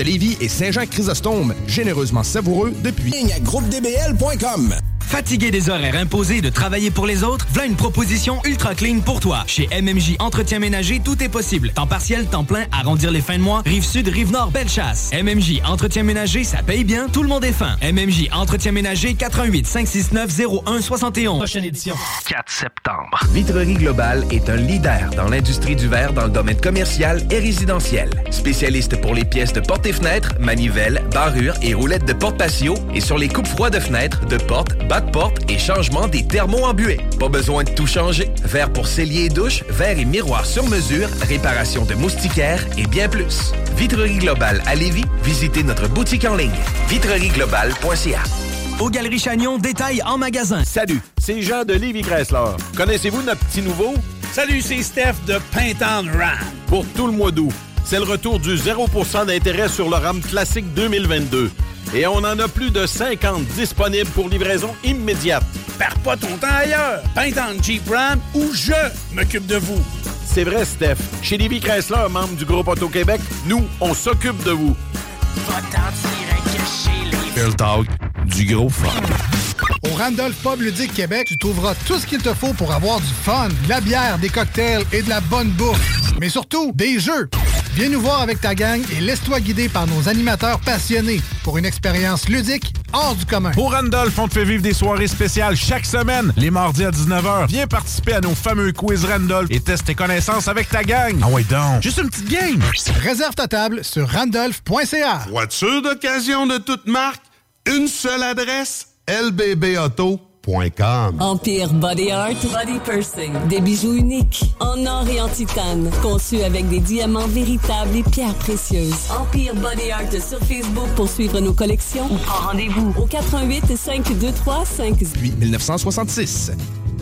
de et Saint-Jean-Chrysostome, généreusement savoureux depuis. Fatigué des horaires imposés de travailler pour les autres, voilà une proposition ultra clean pour toi. Chez MMJ Entretien Ménager, tout est possible. Temps partiel, temps plein, arrondir les fins de mois, rive sud, rive nord, belle chasse. MMJ Entretien Ménager, ça paye bien, tout le monde est fin. MMJ Entretien Ménager, 88 569 0171. Prochaine édition. 4 septembre. Vitrerie Globale est un leader dans l'industrie du verre dans le domaine commercial et résidentiel. Spécialiste pour les pièces de portes et fenêtres, manivelles, barrures et roulettes de porte patio et sur les coupes froides de fenêtres, de portes, bas de porte et changement des thermos embués. Pas besoin de tout changer. Verre pour cellier et douche, verre et miroir sur mesure, réparation de moustiquaires et bien plus. Vitrerie Globale à Lévis, visitez notre boutique en ligne vitrerieglobale.ca. Aux Galeries Chagnon, détail en magasin. Salut, c'est Jean de Lévi Chrysler. Connaissez-vous notre petit nouveau? Salut, c'est Steph de Pintown Ram. Pour tout le mois d'août, c'est le retour du 0% d'intérêt sur le RAM classique 2022. Et on en a plus de 50 disponibles pour livraison immédiate. Perds pas ton temps ailleurs. Pintown Jeep Ram ou je m'occupe de vous. C'est vrai, Steph. Chez Lévi Chrysler, membre du groupe Auto-Québec, nous, on s'occupe de vous. Real Talk, du gros fun. Au Randolph Pub Ludique Québec, tu trouveras tout ce qu'il te faut pour avoir du fun, de la bière, des cocktails et de la bonne bouffe. Mais surtout, des jeux. Viens nous voir avec ta gang et laisse-toi guider par nos animateurs passionnés pour une expérience ludique hors du commun. Au Randolph, on te fait vivre des soirées spéciales chaque semaine, les mardis à 19h. Viens participer à nos fameux quiz Randolph et teste tes connaissances avec ta gang. Ah ouais donc, juste une petite game. Réserve ta table sur randolph.ca. Voiture d'occasion de toute marque, une seule adresse, lbbauto.com. Empire Body Art, Body Pursing. Des bijoux uniques, en or et en titane, conçus avec des diamants véritables et pierres précieuses. Empire Body Art sur Facebook pour suivre nos collections ou prends rendez-vous au 88 523 Depuis 1966.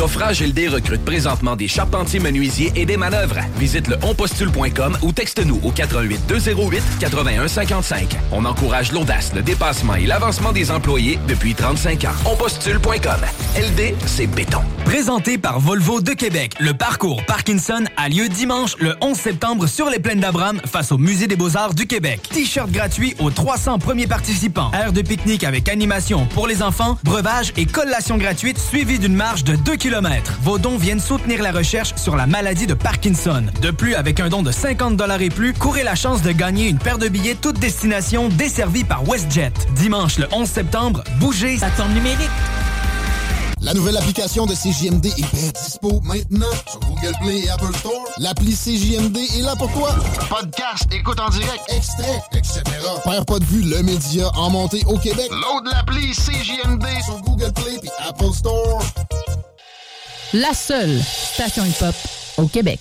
Coffrage LD recrute présentement des charpentiers menuisiers et des manœuvres. Visite le onpostule.com ou texte-nous au 88 208 81 55. On encourage l'audace, le dépassement et l'avancement des employés depuis 35 ans. Onpostule.com. LD, c'est béton. Présenté par Volvo de Québec, le parcours Parkinson a lieu dimanche le 11 septembre sur les plaines d'Abraham face au Musée des Beaux-Arts du Québec. T-shirt gratuit aux 300 premiers participants. Aire de pique-nique avec animation pour les enfants, breuvage et collation gratuite suivie d'une marche de 2 km. Vos dons viennent soutenir la recherche sur la maladie de Parkinson. De plus, avec un don de 50 et plus, courez la chance de gagner une paire de billets toute destination desservie par WestJet. Dimanche le 11 septembre, bougez, ça tombe numérique. La nouvelle application de CJMD est bien dispo maintenant sur Google Play et Apple Store. L'appli CJMD est là pour toi. Podcast, écoute en direct, extrait, etc. Père pas de vue, le média en montée au Québec. Load l'appli CJMD sur Google Play et Apple Store. La seule station hip-hop au Québec.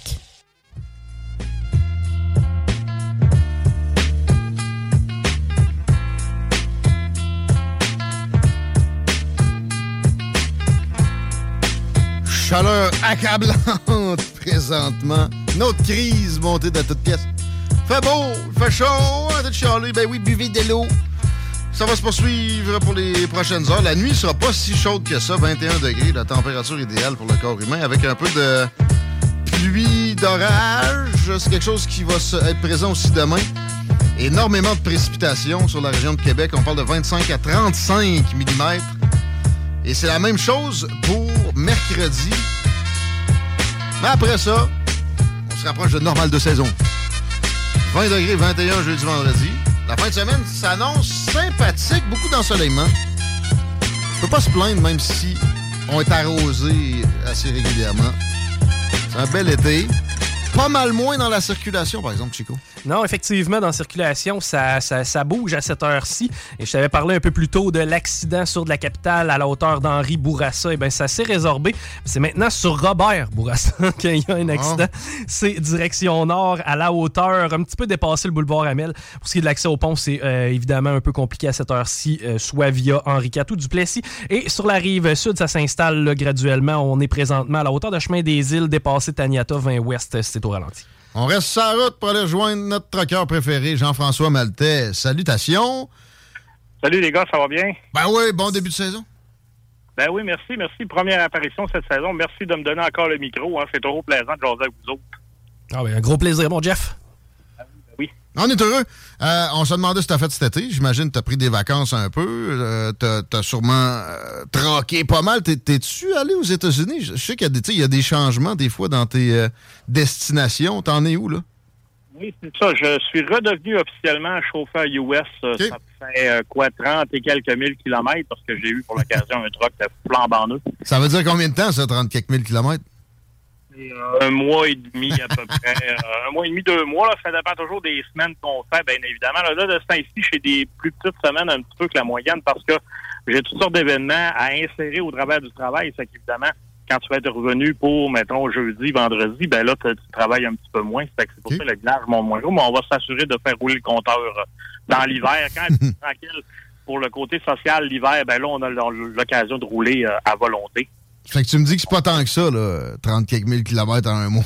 Chaleur accablante présentement. Notre crise montée de toutes pièces. Fait beau, fait chaud, on de chialer. Ben oui, buvez de l'eau. Ça va se poursuivre pour les prochaines heures. La nuit sera pas si chaude que ça, 21 degrés, la température idéale pour le corps humain, avec un peu de pluie, d'orage. C'est quelque chose qui va être présent aussi demain. Énormément de précipitations sur la région de Québec. On parle de 25 à 35 mm. Et c'est la même chose pour mercredi. Mais après ça, on se rapproche de normal de saison. 20 degrés, 21 jeudi, vendredi. La fin de semaine s'annonce sympathique, beaucoup d'ensoleillement. On peut pas se plaindre même si on est arrosé assez régulièrement. C'est un bel été. Pas mal moins dans la circulation, par exemple, Chico. Non, effectivement, dans la circulation, ça, ça, ça bouge à cette heure-ci. Et je t'avais parlé un peu plus tôt de l'accident sur de la capitale à la hauteur d'Henri Bourassa. Et bien, ça s'est résorbé. C'est maintenant sur Robert Bourassa qu'il y a un accident. C'est direction nord, à la hauteur, un petit peu dépassé le boulevard Amel. Pour ce qui est de l'accès au pont, c'est euh, évidemment un peu compliqué à cette heure-ci, euh, soit via Henri Catou Duplessis. Et sur la rive sud, ça s'installe graduellement. On est présentement à la hauteur de chemin des îles, dépassé Taniata, 20 ouest, c'est au ralenti. On reste sur la route pour aller rejoindre notre trucker préféré, Jean-François Maltais. Salutations. Salut les gars, ça va bien? Ben oui, bon début de saison. Ben oui, merci, merci. Première apparition cette saison. Merci de me donner encore le micro. hein. C'est trop plaisant de jaser avec vous autres. Ah ben, un gros plaisir, mon Jeff. Oui. On est heureux. Euh, on se demandait ce que t'as fait cet été. J'imagine que t'as pris des vacances un peu. Euh, t'as, t'as sûrement euh, troqué pas mal. T'es, t'es-tu allé aux États-Unis? Je je sais qu'il y tu y a des changements des fois dans tes euh, destinations. T'en es où, là? Oui, c'est ça. Je suis redevenu officiellement chauffeur US. Ça fait quoi, 30 et quelques mille kilomètres parce que j'ai eu pour l'occasion un truck de flambe en eux. Ça veut dire combien de temps, ça, 30 quelques mille kilomètres? C'est, euh, un mois et demi à peu près. Euh, un mois et demi, deux mois. Là, ça dépend toujours des semaines qu'on fait, bien évidemment. Là, là, de ce temps-ci, j'ai des plus petites semaines un petit peu que la moyenne parce que j'ai toutes sortes d'événements à insérer au travers du travail. C'est qu'évidemment, quand tu vas être revenu pour, mettons, jeudi, vendredi, ben là, tu travailles un petit peu moins. C'est pour ça que le village monte moins gros, mais on va s'assurer de faire rouler le compteur euh, dans l'hiver. Quand c'est tranquille pour le côté social, l'hiver, ben là, on a l'occasion de rouler à volonté. Fait que tu me dis que c'est pas tant que ça, là, 30 quelques mille kilomètres en un mois.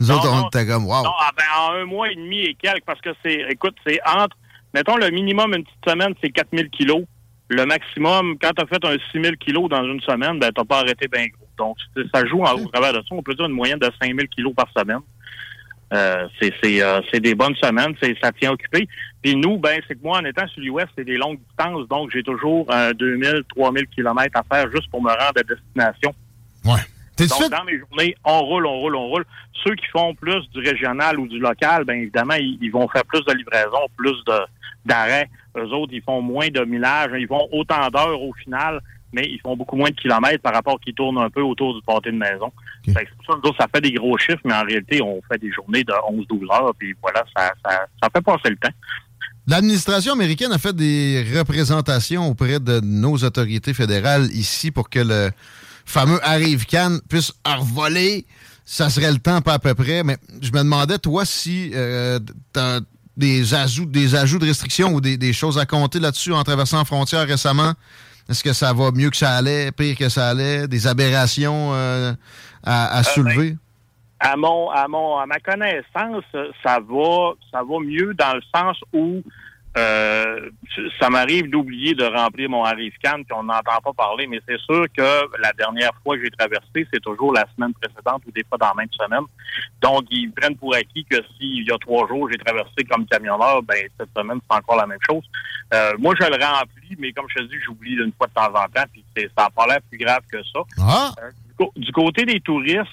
Nous autres, on était comme, wow. Non, ah, ben, en un mois et demi et quelques, parce que c'est, écoute, c'est entre, mettons, le minimum une petite semaine, c'est 4000 kilos. Le maximum, quand tu as fait un 6000 kilos dans une semaine, ben, t'as pas arrêté bien gros. Donc, ça joue en, au travers de ça. On peut dire une moyenne de 5000 kilos par semaine. Euh, c'est c'est euh, c'est des bonnes semaines, c'est ça tient occupé. Puis nous, ben c'est que moi en étant sur l'Ouest, c'est des longues distances, donc j'ai toujours euh, 2000, 3000 kilomètres à faire juste pour me rendre à destination. T'es Donc dans mes journées, on roule, on roule, on roule. Ceux qui font plus du régional ou du local, ben évidemment, ils, ils vont faire plus de livraison, plus de d'arrêts. Eux autres, ils font moins de millage, ils font autant d'heures au final, mais ils font beaucoup moins de kilomètres par rapport qu'ils tournent un peu autour du pâté de maison. Fait que c'est pour ça, nous autres, ça fait des gros chiffres, mais en réalité, on fait des journées de 11-12 heures, puis voilà, ça, ça, ça fait passer le temps. L'administration américaine a fait des représentations auprès de nos autorités fédérales ici pour que le fameux Arrive Cannes puisse revoler. Ça serait le temps, pas à peu près. Mais je me demandais, toi, si euh, t'as des ajouts, des ajouts de restrictions ou des, des choses à compter là-dessus en traversant la frontière récemment. Est-ce que ça va mieux que ça allait, pire que ça allait, des aberrations euh, à, à soulever? à mon à mon à ma connaissance, ça va ça va mieux dans le sens où euh, ça m'arrive d'oublier de remplir mon Arrive-Can, puis on n'entend pas parler, mais c'est sûr que la dernière fois que j'ai traversé, c'est toujours la semaine précédente ou des fois dans la même semaine. Donc, ils prennent pour acquis que s'il y a trois jours, j'ai traversé comme camionneur, ben cette semaine, c'est encore la même chose. Euh, moi, je le remplis, mais comme je te dis, j'oublie une fois de temps en temps, puis c'est- ça n'a pas l'air plus grave que ça. Ah! Euh, du, côté des touristes,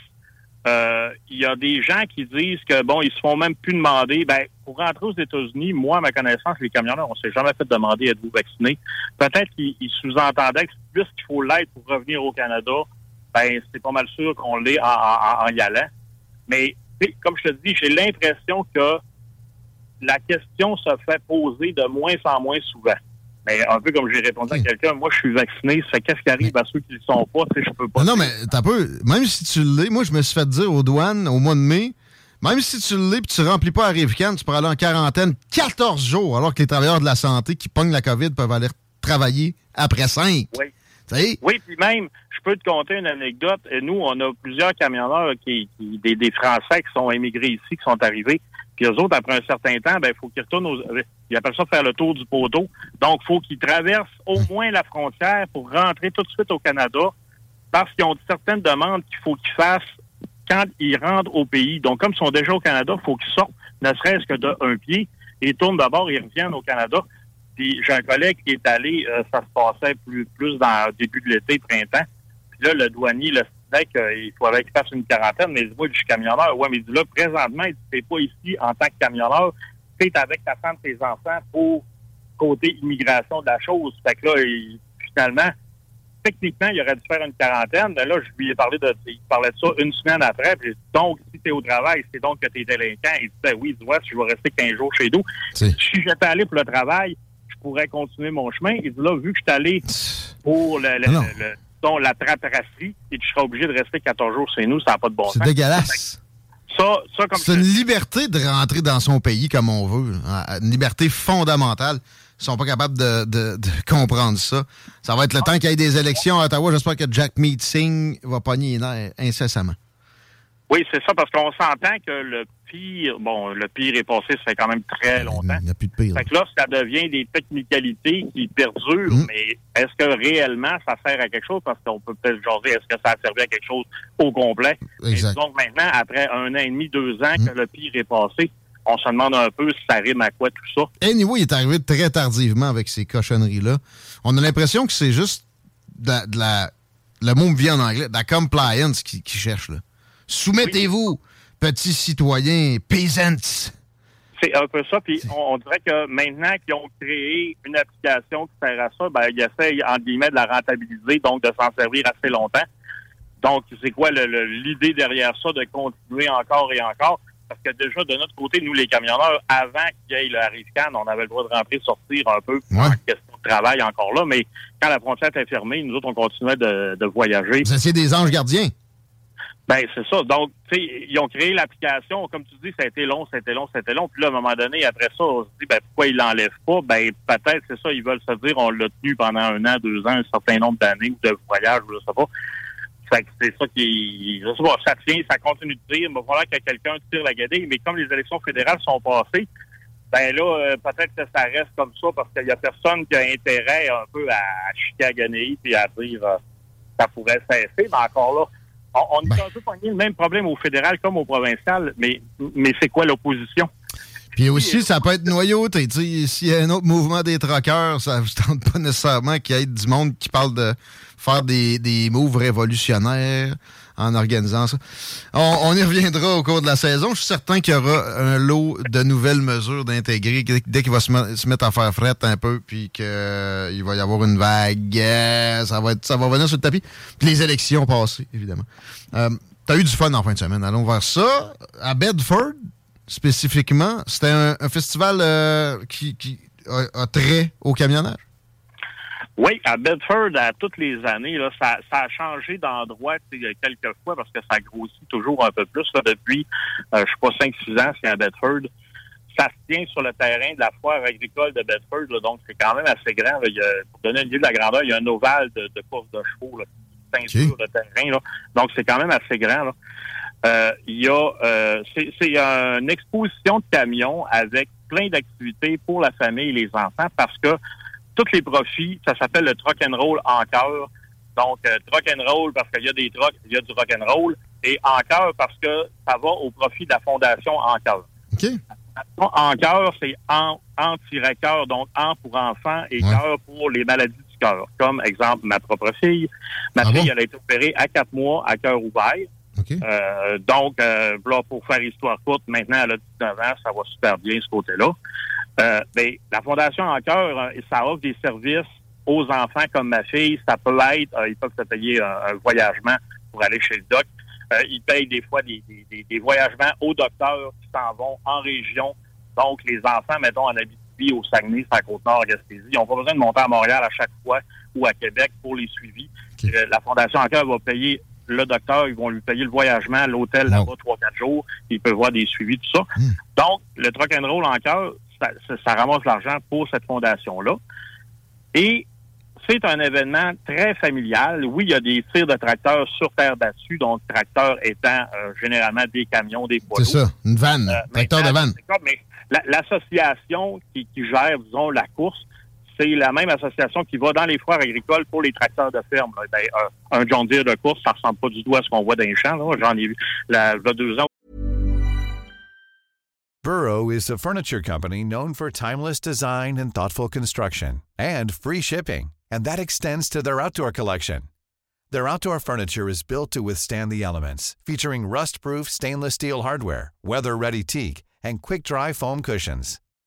il y a des gens qui disent que bon, ils se font même plus demander. Ben, pour rentrer aux États-Unis, moi, à ma connaissance, les camionneurs, on s'est jamais fait demander êtes-vous vacciné? Peut-être qu'ils ils sous-entendaient que puisqu'il faut l'être pour revenir au Canada, ben c'est pas mal sûr qu'on l'est en, y allant. Mais comme je te dis, j'ai l'impression que la question se fait poser de moins en moins souvent. Mais un peu comme j'ai répondu à quelqu'un, moi je suis vacciné, ça fait qu'est-ce qui arrive à ceux qui ne le sont pas, tu sais, je peux pas. Non, non, mais t'as peu. Même si tu l'es, moi, je me suis fait dire aux douanes au mois de mai, même si tu l'es puis tu remplis pas à Rivican, tu pourras aller en quarantaine 14 jours, alors que les travailleurs de la santé qui pognent la COVID peuvent aller travailler après 5. Oui. Oui, puis même, je peux te conter une anecdote. Nous, on a plusieurs camionneurs, qui, qui- des, des Français qui sont émigrés ici, qui sont arrivés. Puis eux autres, après un certain temps, ben, il faut qu'ils retournent aux... Ils appellent ça faire le tour du poteau. Donc, il faut qu'ils traversent au moins la frontière pour rentrer tout de suite au Canada parce qu'ils ont certaines demandes qu'il faut qu'ils fassent quand ils rentrent au pays. Donc, comme ils sont déjà au Canada, il faut qu'ils sortent, ne serait-ce que d'un pied, et tournent d'abord et reviennent au Canada. Puis j'ai un collègue qui est allé, euh, ça se passait plus, plus dans le début de l'été, printemps. Puis là, le douanier le disait qu'il fallait qu'il fasse une quarantaine, mais il dit, moi, je suis camionneur. Ouais, mais il dit là, présentement, il dit, t'es pas ici en tant que camionneur, t'es avec ta femme, tes enfants pour côté immigration de la chose. Fait que là, il- finalement, techniquement, il aurait dû faire une quarantaine. Mais là, je lui ai parlé de, il parlait de ça une semaine après. Puis dit, donc, si t'es au travail, c'est donc que t'es délinquant. Il dit, ben oui, tu vois, si je vais rester 15 jours chez nous. Si j'étais allé pour le travail, je pourrais continuer mon chemin. Il dit, là, vu que je suis allé pour le, le, Non. le- le- disons, la tratrasserie et que je serais obligé de rester 14 jours chez nous, ça n'a pas de bon C'est sens. dégueulasse. Ça, ça comme C'est une liberté de rentrer dans son pays comme on veut. hein, Une liberté fondamentale. Ils sont pas capables de, de- de comprendre ça. Ça va être le temps qu'il y ait des élections à Ottawa. J'espère que Jack Meeting va pogner les nerfs incessamment. Oui, c'est ça, parce qu'on s'entend que le pire, bon, le pire est passé, ça fait quand même très longtemps. Il n'y a plus de pire. Fait que là, ça devient des technicalités qui perdurent, Mm. mais est-ce que réellement ça sert à quelque chose? Parce qu'on peut peut-être jaser, est-ce que ça a servi à quelque chose au complet? Exact. Et donc maintenant, après un an et demi, deux ans que le pire est passé, on se demande un peu si ça rime à quoi tout ça. Anyway, il est arrivé très tardivement avec ces cochonneries-là. On a l'impression que c'est juste de la, de la- Le mot me vient en anglais, de la compliance qui, qui cherche. Là. Soumettez-vous, petits citoyens, peasants. C'est un peu ça. Puis on, on dirait que maintenant qu'ils ont créé une application qui sert à ça, ben, ils essaient, en guillemets, de la rentabiliser, donc de s'en servir assez longtemps. Donc, c'est quoi l'idée derrière ça de continuer encore et encore? Parce que déjà, de notre côté, nous, les camionneurs, avant qu'il y ait le Arrive-Can, on avait le droit de rentrer, sortir un peu en question de travail encore là. Mais quand la frontière était fermée, nous autres, on continuait de, de voyager. Vous étiez des anges gardiens. Ben, c'est ça. Donc, tu sais, ils ont créé l'application. Comme tu dis, ça a été long, ça a été long, ça a été long. Puis là, à un moment donné, après ça, on se dit, ben, pourquoi ils l'enlèvent pas? Ben, peut-être, c'est ça, ils veulent se dire, on l'a tenu pendant un an, deux ans, un certain nombre d'années ou de voyages, je sais pas. Fait que c'est ça qui, je sais pas, ça tient, ça continue de dire, va falloir que quelqu'un tire la guédée. Mais comme les élections fédérales sont passées, ben là, euh, peut-être que ça reste comme ça parce qu'il y a personne qui a intérêt un peu à chicaner puis à dire euh, ça pourrait cesser. Mais encore là, on, on est un peu pogné le même problème au fédéral comme au provincial, mais, mais c'est quoi l'opposition? Puis aussi, ça peut être noyauté. S'il y a un autre mouvement des troqueurs, ça ne tente pas nécessairement qu'il y ait du monde qui parle de faire des, des moves révolutionnaires en organisant ça. On, on y reviendra au cours de la saison. Je suis certain qu'il y aura un lot de nouvelles mesures d'intégrer dès- qu'il va se, me- se mettre à faire fret un peu, puis qu'il va y avoir une vague. euh, Ça va, être, ça va venir sur le tapis. Les élections passées, évidemment. Euh, T'as eu du fun en fin de semaine. Allons voir ça. À Bedford, spécifiquement, c'était un, un festival euh, qui, qui a, a trait au camionnage. Oui, à Bedford, à toutes les années, là, ça, ça a changé d'endroit quelques fois parce que ça grossit toujours un peu plus. Là, depuis, euh, je sais pas, 5-6 ans, c'est à Bedford. Ça se tient sur le terrain de la foire agricole de Bedford, là, donc c'est quand même assez grand. là. Il y a- pour donner une idée de la grandeur, il y a un ovale de, de course de chevaux, là, ceinture de terrain. Là. Donc c'est quand même assez grand. Là. Euh, il y a, euh, c'est c'est une exposition de camions avec plein d'activités pour la famille et les enfants parce que tous les profits, ça s'appelle le truck and roll en cœur. Donc, euh, truck and roll parce qu'il y a des trucks, il y a du rock and roll, et en cœur parce que ça va au profit de la fondation en cœur. En cœur, c'est en, anti-cœur, donc en pour enfants et cœur pour les maladies du cœur. Comme exemple, ma propre fille. Ma fille, elle a été opérée à quatre mois à cœur ouvert. Euh, donc, euh, là, pour faire histoire courte, maintenant, elle a 19 ans, ça va super bien ce côté-là. Euh, ben, la Fondation en cœur, ça offre des services aux enfants comme ma fille. Ça peut être, ils peuvent se payer un, un voyagement pour aller chez le doc. Ils payent des fois des, des, voyagements aux docteurs qui s'en vont en région. Donc, les enfants, mettons, en Abitibi, au Saguenay, sur la Côte-Nord, Gaspésie, ils n'ont pas besoin de monter à Montréal à chaque fois ou à Québec pour les suivis. La Fondation en cœur va payer le docteur, ils vont lui payer le voyagement, l'hôtel là-bas, trois, quatre jours. Il peut voir des suivis, tout ça. Donc, le truck and roll en cœur, ça, ça, ça ramasse l'argent pour cette fondation-là. Et c'est un événement très familial. Oui, il y a des tirs de tracteurs sur terre battue, donc tracteurs étant euh, généralement des camions, des poids C'est ça, une vanne, Euh, tracteur de vanne. mais la- l'association qui, qui gère, disons, la course, c'est la même association qui va dans les foires agricoles pour les tracteurs de ferme. là. Un, John Deere de course, ça ressemble pas du tout à ce qu'on voit dans les champs. J'en ai vu la, deux ans. Burrow is a furniture company known for timeless design and thoughtful construction and free shipping, and that extends to their outdoor collection. Their outdoor furniture is built to withstand the elements, featuring rust-proof stainless steel hardware, weather-ready teak, and quick-dry foam cushions.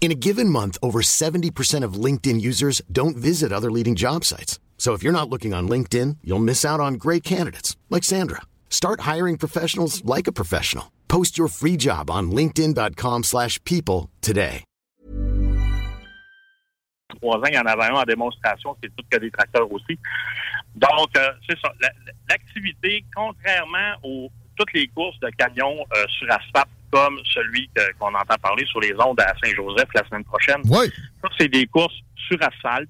In a given month, over 70% of LinkedIn users don't visit other leading job sites. So if you're not looking on LinkedIn, you'll miss out on great candidates like Sandra. Start hiring professionals like a professional. Post your free job on linkedin.com/people today. trois ans, il y en avait un en démonstration, c'est tout que des tracteurs aussi. Donc, euh, c'est ça. L'activité, contrairement aux toutes les courses de camions euh, sur asphalte, comme celui qu'on entend parler sur les ondes à Saint-Joseph la semaine prochaine, ça, c'est des courses sur asphalte.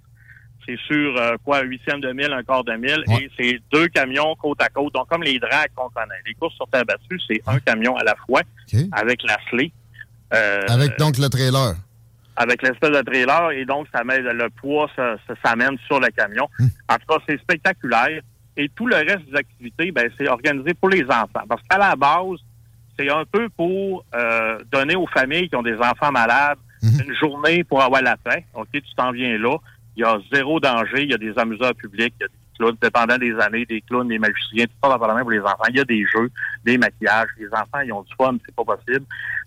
C'est sur euh, quoi, un huitième de mille, un quart de mille, et c'est deux camions côte à côte. Donc, comme les drags qu'on connaît. Les courses sur terre battue, c'est un camion à la fois avec la slé. Euh, Avec donc le trailer. avec l'espèce de trailer et donc ça met le poids ça, ça s'amène sur le camion. En tout cas, c'est spectaculaire. Et tout le reste des activités, ben, c'est organisé pour les enfants. Parce qu'à la base, c'est un peu pour euh, donner aux familles qui ont des enfants malades une journée pour avoir la paix. OK, tu t'en viens là. Il y a zéro danger. Il y a des amuseurs publics. Il y a des clowns, dépendant des années, des clowns, des magiciens, tout ça main pour les enfants. Il y a des jeux, des maquillages. Les enfants, ils ont du fun, c'est pas possible.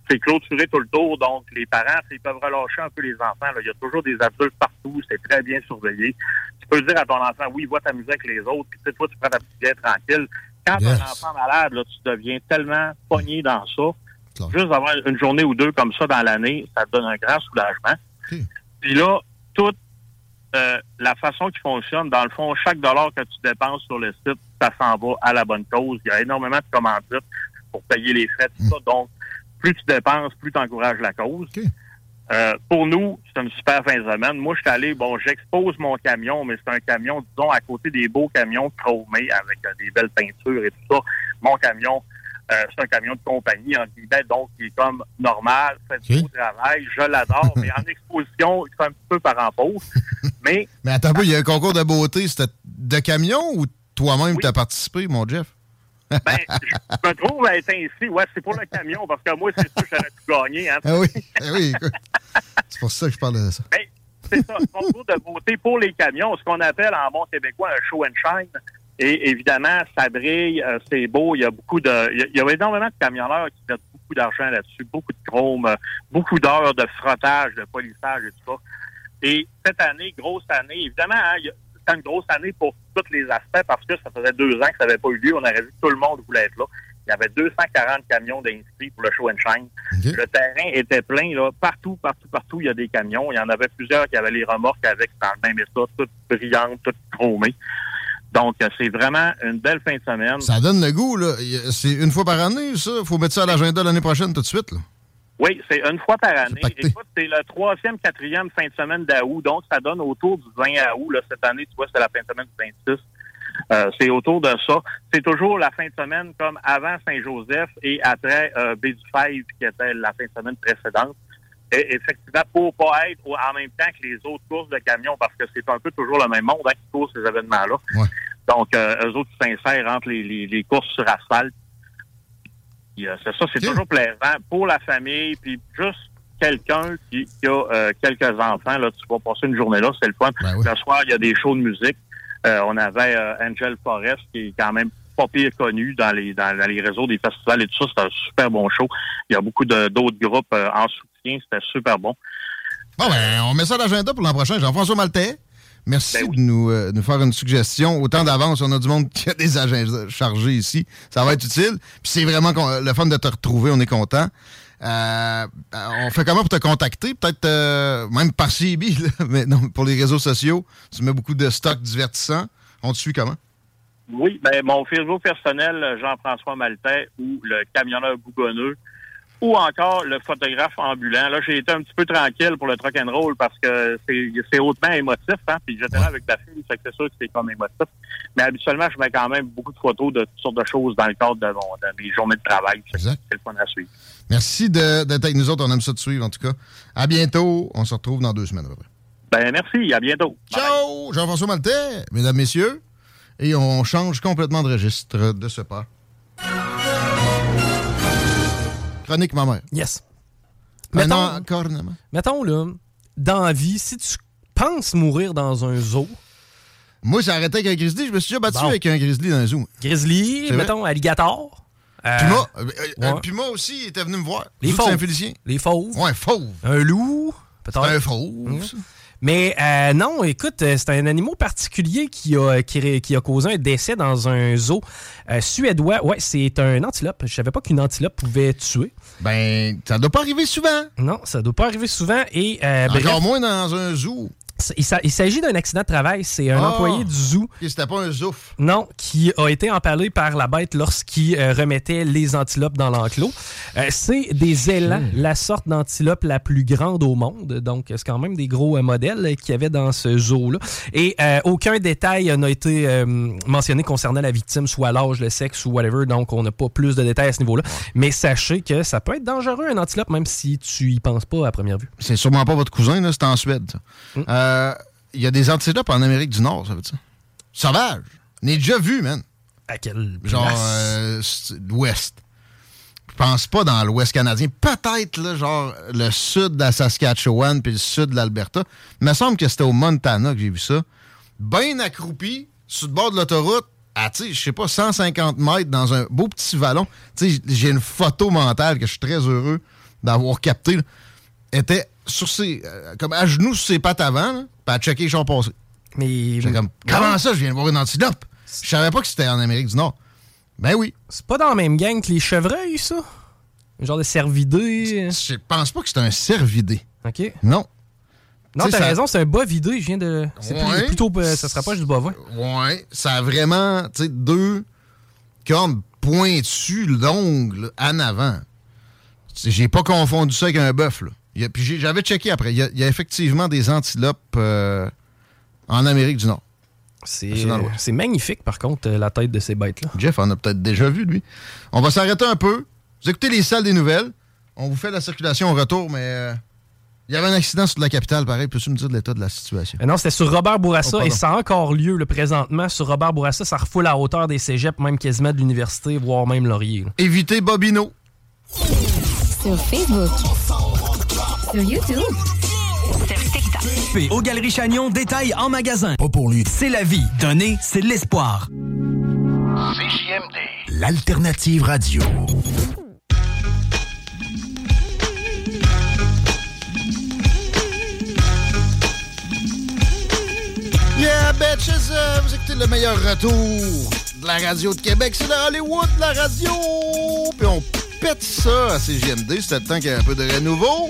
C'est clôturé tout le tour, donc les parents, ils peuvent relâcher un peu les enfants. là. Il y a toujours des adultes partout, c'est très bien surveillé. Tu peux dire à ton enfant, oui, va t'amuser avec les autres, puis tu sais, toi, tu prends ta petite bière tranquille. Quand Yes. un enfant malade, là, tu deviens tellement pogné dans ça. Juste d'avoir une journée ou deux comme ça dans l'année, ça te donne un grand soulagement. Puis là, toute euh, la façon qui fonctionne, dans le fond, chaque dollar que tu dépenses sur le site, ça s'en va à la bonne cause. Il y a énormément de commandites pour payer les frais, tout ça. Donc, plus tu dépenses, plus tu encourages la cause. Euh, pour nous, c'est une super fin de semaine. Moi, je suis allé, bon, j'expose mon camion, mais c'est un camion, disons, à côté des beaux camions chromés avec euh, des belles peintures et tout ça. Mon camion, euh, c'est un camion de compagnie, en guillemets, donc qui est comme normal, fait du beau travail, je l'adore, mais en exposition, il fait un petit peu par en pause. mais Mais attends un peu, il y a un concours de beauté. C'était de camion ou toi-même tu as participé, mon Jeff? ben, je me trouve à être ainsi. Ouais, c'est pour le camion, parce que moi, c'est sûr que j'aurais tout gagné. Hein. Ah oui, ah oui, écoute. C'est pour ça que je parle de ça. Ben, c'est ça, concours de beauté pour les camions, ce qu'on appelle en bon québécois un show and shine. Et évidemment, ça brille, euh, c'est beau, il y a beaucoup de. Il y a- énormément de camionneurs qui mettent beaucoup d'argent là-dessus, beaucoup de chrome, euh, beaucoup d'heures de frottage, de polissage et tout ça. Et cette année, grosse année, évidemment, hein, c'était une grosse année pour tous les aspects parce que ça faisait deux ans que ça n'avait pas eu lieu. On aurait vu que tout le monde voulait être là. Il y avait 240 camions d'inscrits pour le show and shine. Le terrain était plein, là. Partout, partout, partout, il y a des camions. Il y en avait plusieurs qui avaient les remorques avec dans le même état, toutes brillantes, toutes chromées. Donc, c'est vraiment une belle fin de semaine. Ça donne le goût, là. C'est une fois par année, ça. faut mettre ça à l'agenda l'année prochaine tout de suite, là. Oui, c'est une fois par année. Écoute, c'est le troisième, quatrième fin de semaine d'août, donc ça donne autour du 20 août. Là, cette année, tu vois, c'est la fin de semaine du 26. Euh, c'est autour de ça. C'est toujours la fin de semaine comme avant Saint-Joseph et après euh, Baie du Fèvre, qui était la fin de semaine précédente. Et effectivement, pour pas être en même temps que les autres courses de camions, parce que c'est un peu toujours le même monde hein, qui court ces événements-là. Donc, euh, eux autres s'insèrent entre les, les- les courses sur asphalte. Euh, c'est ça, c'est toujours plaisant pour la famille, puis juste quelqu'un qui, qui a euh, quelques enfants, là, tu vas passer une journée là, c'est le fun. Le soir, il y a des shows de musique. Euh, on avait euh, Angel Forest, qui est quand même pas pire connu dans les dans, dans les réseaux des festivals et tout ça. C'est un super bon show. Il y a beaucoup d'autres groupes euh, en soutien. C'était super bon. Bon, ben, on met ça à l'agenda pour l'an prochain. Jean-François Maltais, merci Ben de nous, euh, nous faire une suggestion. Autant d'avance, on a du monde qui a des agendas chargés ici. Ça va être utile. Puis c'est vraiment le fun de te retrouver. On est content. Euh, on fait comment pour te contacter? Peut-être euh, même par CB, là, mais non, pour les réseaux sociaux. Tu mets beaucoup de stocks divertissants. On te suit comment? Oui, ben mon Facebook personnel, Jean-François Maltais, ou le camionneur bougonneux, ou encore le photographe ambulant. Là, j'ai été un petit peu tranquille pour le truck and roll parce que c'est hautement émotif, hein. Puis j'étais là avec ma fille, fait que c'est sûr que c'est comme émotif. Mais habituellement, je mets quand même beaucoup de photos de toutes sortes de choses dans le cadre de, mon, de mes journées de travail. C'est le fun à suivre. Merci de- d'être avec nous autres. On aime ça de suivre, en tout cas. À bientôt. On se retrouve dans deux semaines, à peu près. Ben merci, à bientôt. Ciao! Jean-François Maltais, mesdames, messieurs. Et on change complètement de registre de ce pas. Chronique, ma mère. Yes. Un Mettons-. Mettons, là, dans la vie, si tu penses mourir dans un zoo. Moi, ça arrêtait avec un grizzly. Je me suis déjà battu Bon. avec un grizzly dans un zoo. Grizzly, mettons, alligator. Euh, Puma. euh, euh, ouais. Puma aussi, il était venu me voir. Les fauves. Saint-Félicien. Les fauves. Ouais, fauve. Un loup. Peut-être. C'est un fauve, ça. Mais euh, non, écoute, euh, c'est un animal particulier qui a, qui, a causé un décès dans un zoo euh, suédois. Ouais, c'est un antilope. Je savais pas qu'une antilope pouvait tuer. Ben, ça doit pas arriver souvent. Non, ça doit pas arriver souvent. Et euh, bref, Encore moins dans un zoo. Il, s'a- il s'agit d'un accident de travail. C'est un Ah. employé du zoo. Et C'était pas un zouf. Non, qui a été empalé par la bête lorsqu'il euh, remettait les antilopes dans l'enclos. Euh, c'est des élans, la sorte d'antilope la plus grande au monde. Donc, c'est quand même des gros euh, modèles euh, qu'il y avait dans ce zoo-là. Et euh, aucun détail euh, n'a été euh, mentionné concernant la victime, soit l'âge, le sexe ou whatever. Donc, on n'a pas plus de détails à ce niveau-là. Mais sachez que ça peut être dangereux, un antilope, même si tu y penses pas à première vue. C'est sûrement pas votre cousin, là, c'est en Suède. ça. Mm. Euh, Il y a des antilopes en Amérique du Nord, ça veut dire. Sauvage. On est déjà vu, man. À quel Genre, place? euh, c'est- l'ouest. Je pense pas dans l'ouest canadien. Peut-être, là, genre, le sud de la Saskatchewan puis le sud de l'Alberta. Il me semble que c'était au Montana que j'ai vu ça. Bien accroupi, sur le bord de l'autoroute, à, tu sais, je sais pas, 150 mètres dans un beau petit vallon. Tu sais, j'ai une photo mentale que je suis très heureux d'avoir capté. là. était sur ses, euh, comme à genoux sur ses pattes avant, là, puis à checker les champs passés. Mais. J'étais comme, comment ça, je viens de voir une antilope? Je savais pas que c'était en Amérique du Nord. Ben oui. C'est pas dans la même gang que les chevreuils, ça? Un genre de cervidé. Je pense pas que c'est un cervidé. OK. Non. Non, t'as ça- raison, c'est un bas vidé. Je viens de. C'est Ouais. plutôt. euh, ça se rapproche du bovin. Ouais, ça a vraiment, tu sais, deux cornes pointues, longues, là, en avant. J'ai pas confondu ça avec un bœuf, là. Il y a- Puis j'avais checké après. Il y, a, il y a effectivement des antilopes euh, en Amérique du Nord. C'est magnifique, par contre, euh, la tête de ces bêtes-là. Jeff en a peut-être déjà vu, lui. On va s'arrêter un peu. Vous écoutez les salles des nouvelles. On vous fait la circulation au retour, mais euh, il y avait un accident sur la capitale, pareil. Peux-tu me dire de l'état de la situation? Non, c'était sur Robert Bourassa Oh, et ça a encore lieu le présentement. Sur Robert Bourassa, ça refoule à hauteur des cégeps, même quasiment de l'université, voire même Laurier. là. Évitez Bobino. Sur Facebook. Sur YouTube. Sur TikTok. P aux Galeries Chagnon, détail en magasin. Pas pour lui. C'est la vie. Donner, c'est de l'espoir. CJMD. L'alternative radio. Yeah, bitches! euh, vous écoutez le meilleur retour de la radio de Québec. C'est le Hollywood de la radio! Puis on pète ça à CGMD. C'était le temps qu'il y ait un peu de renouveau.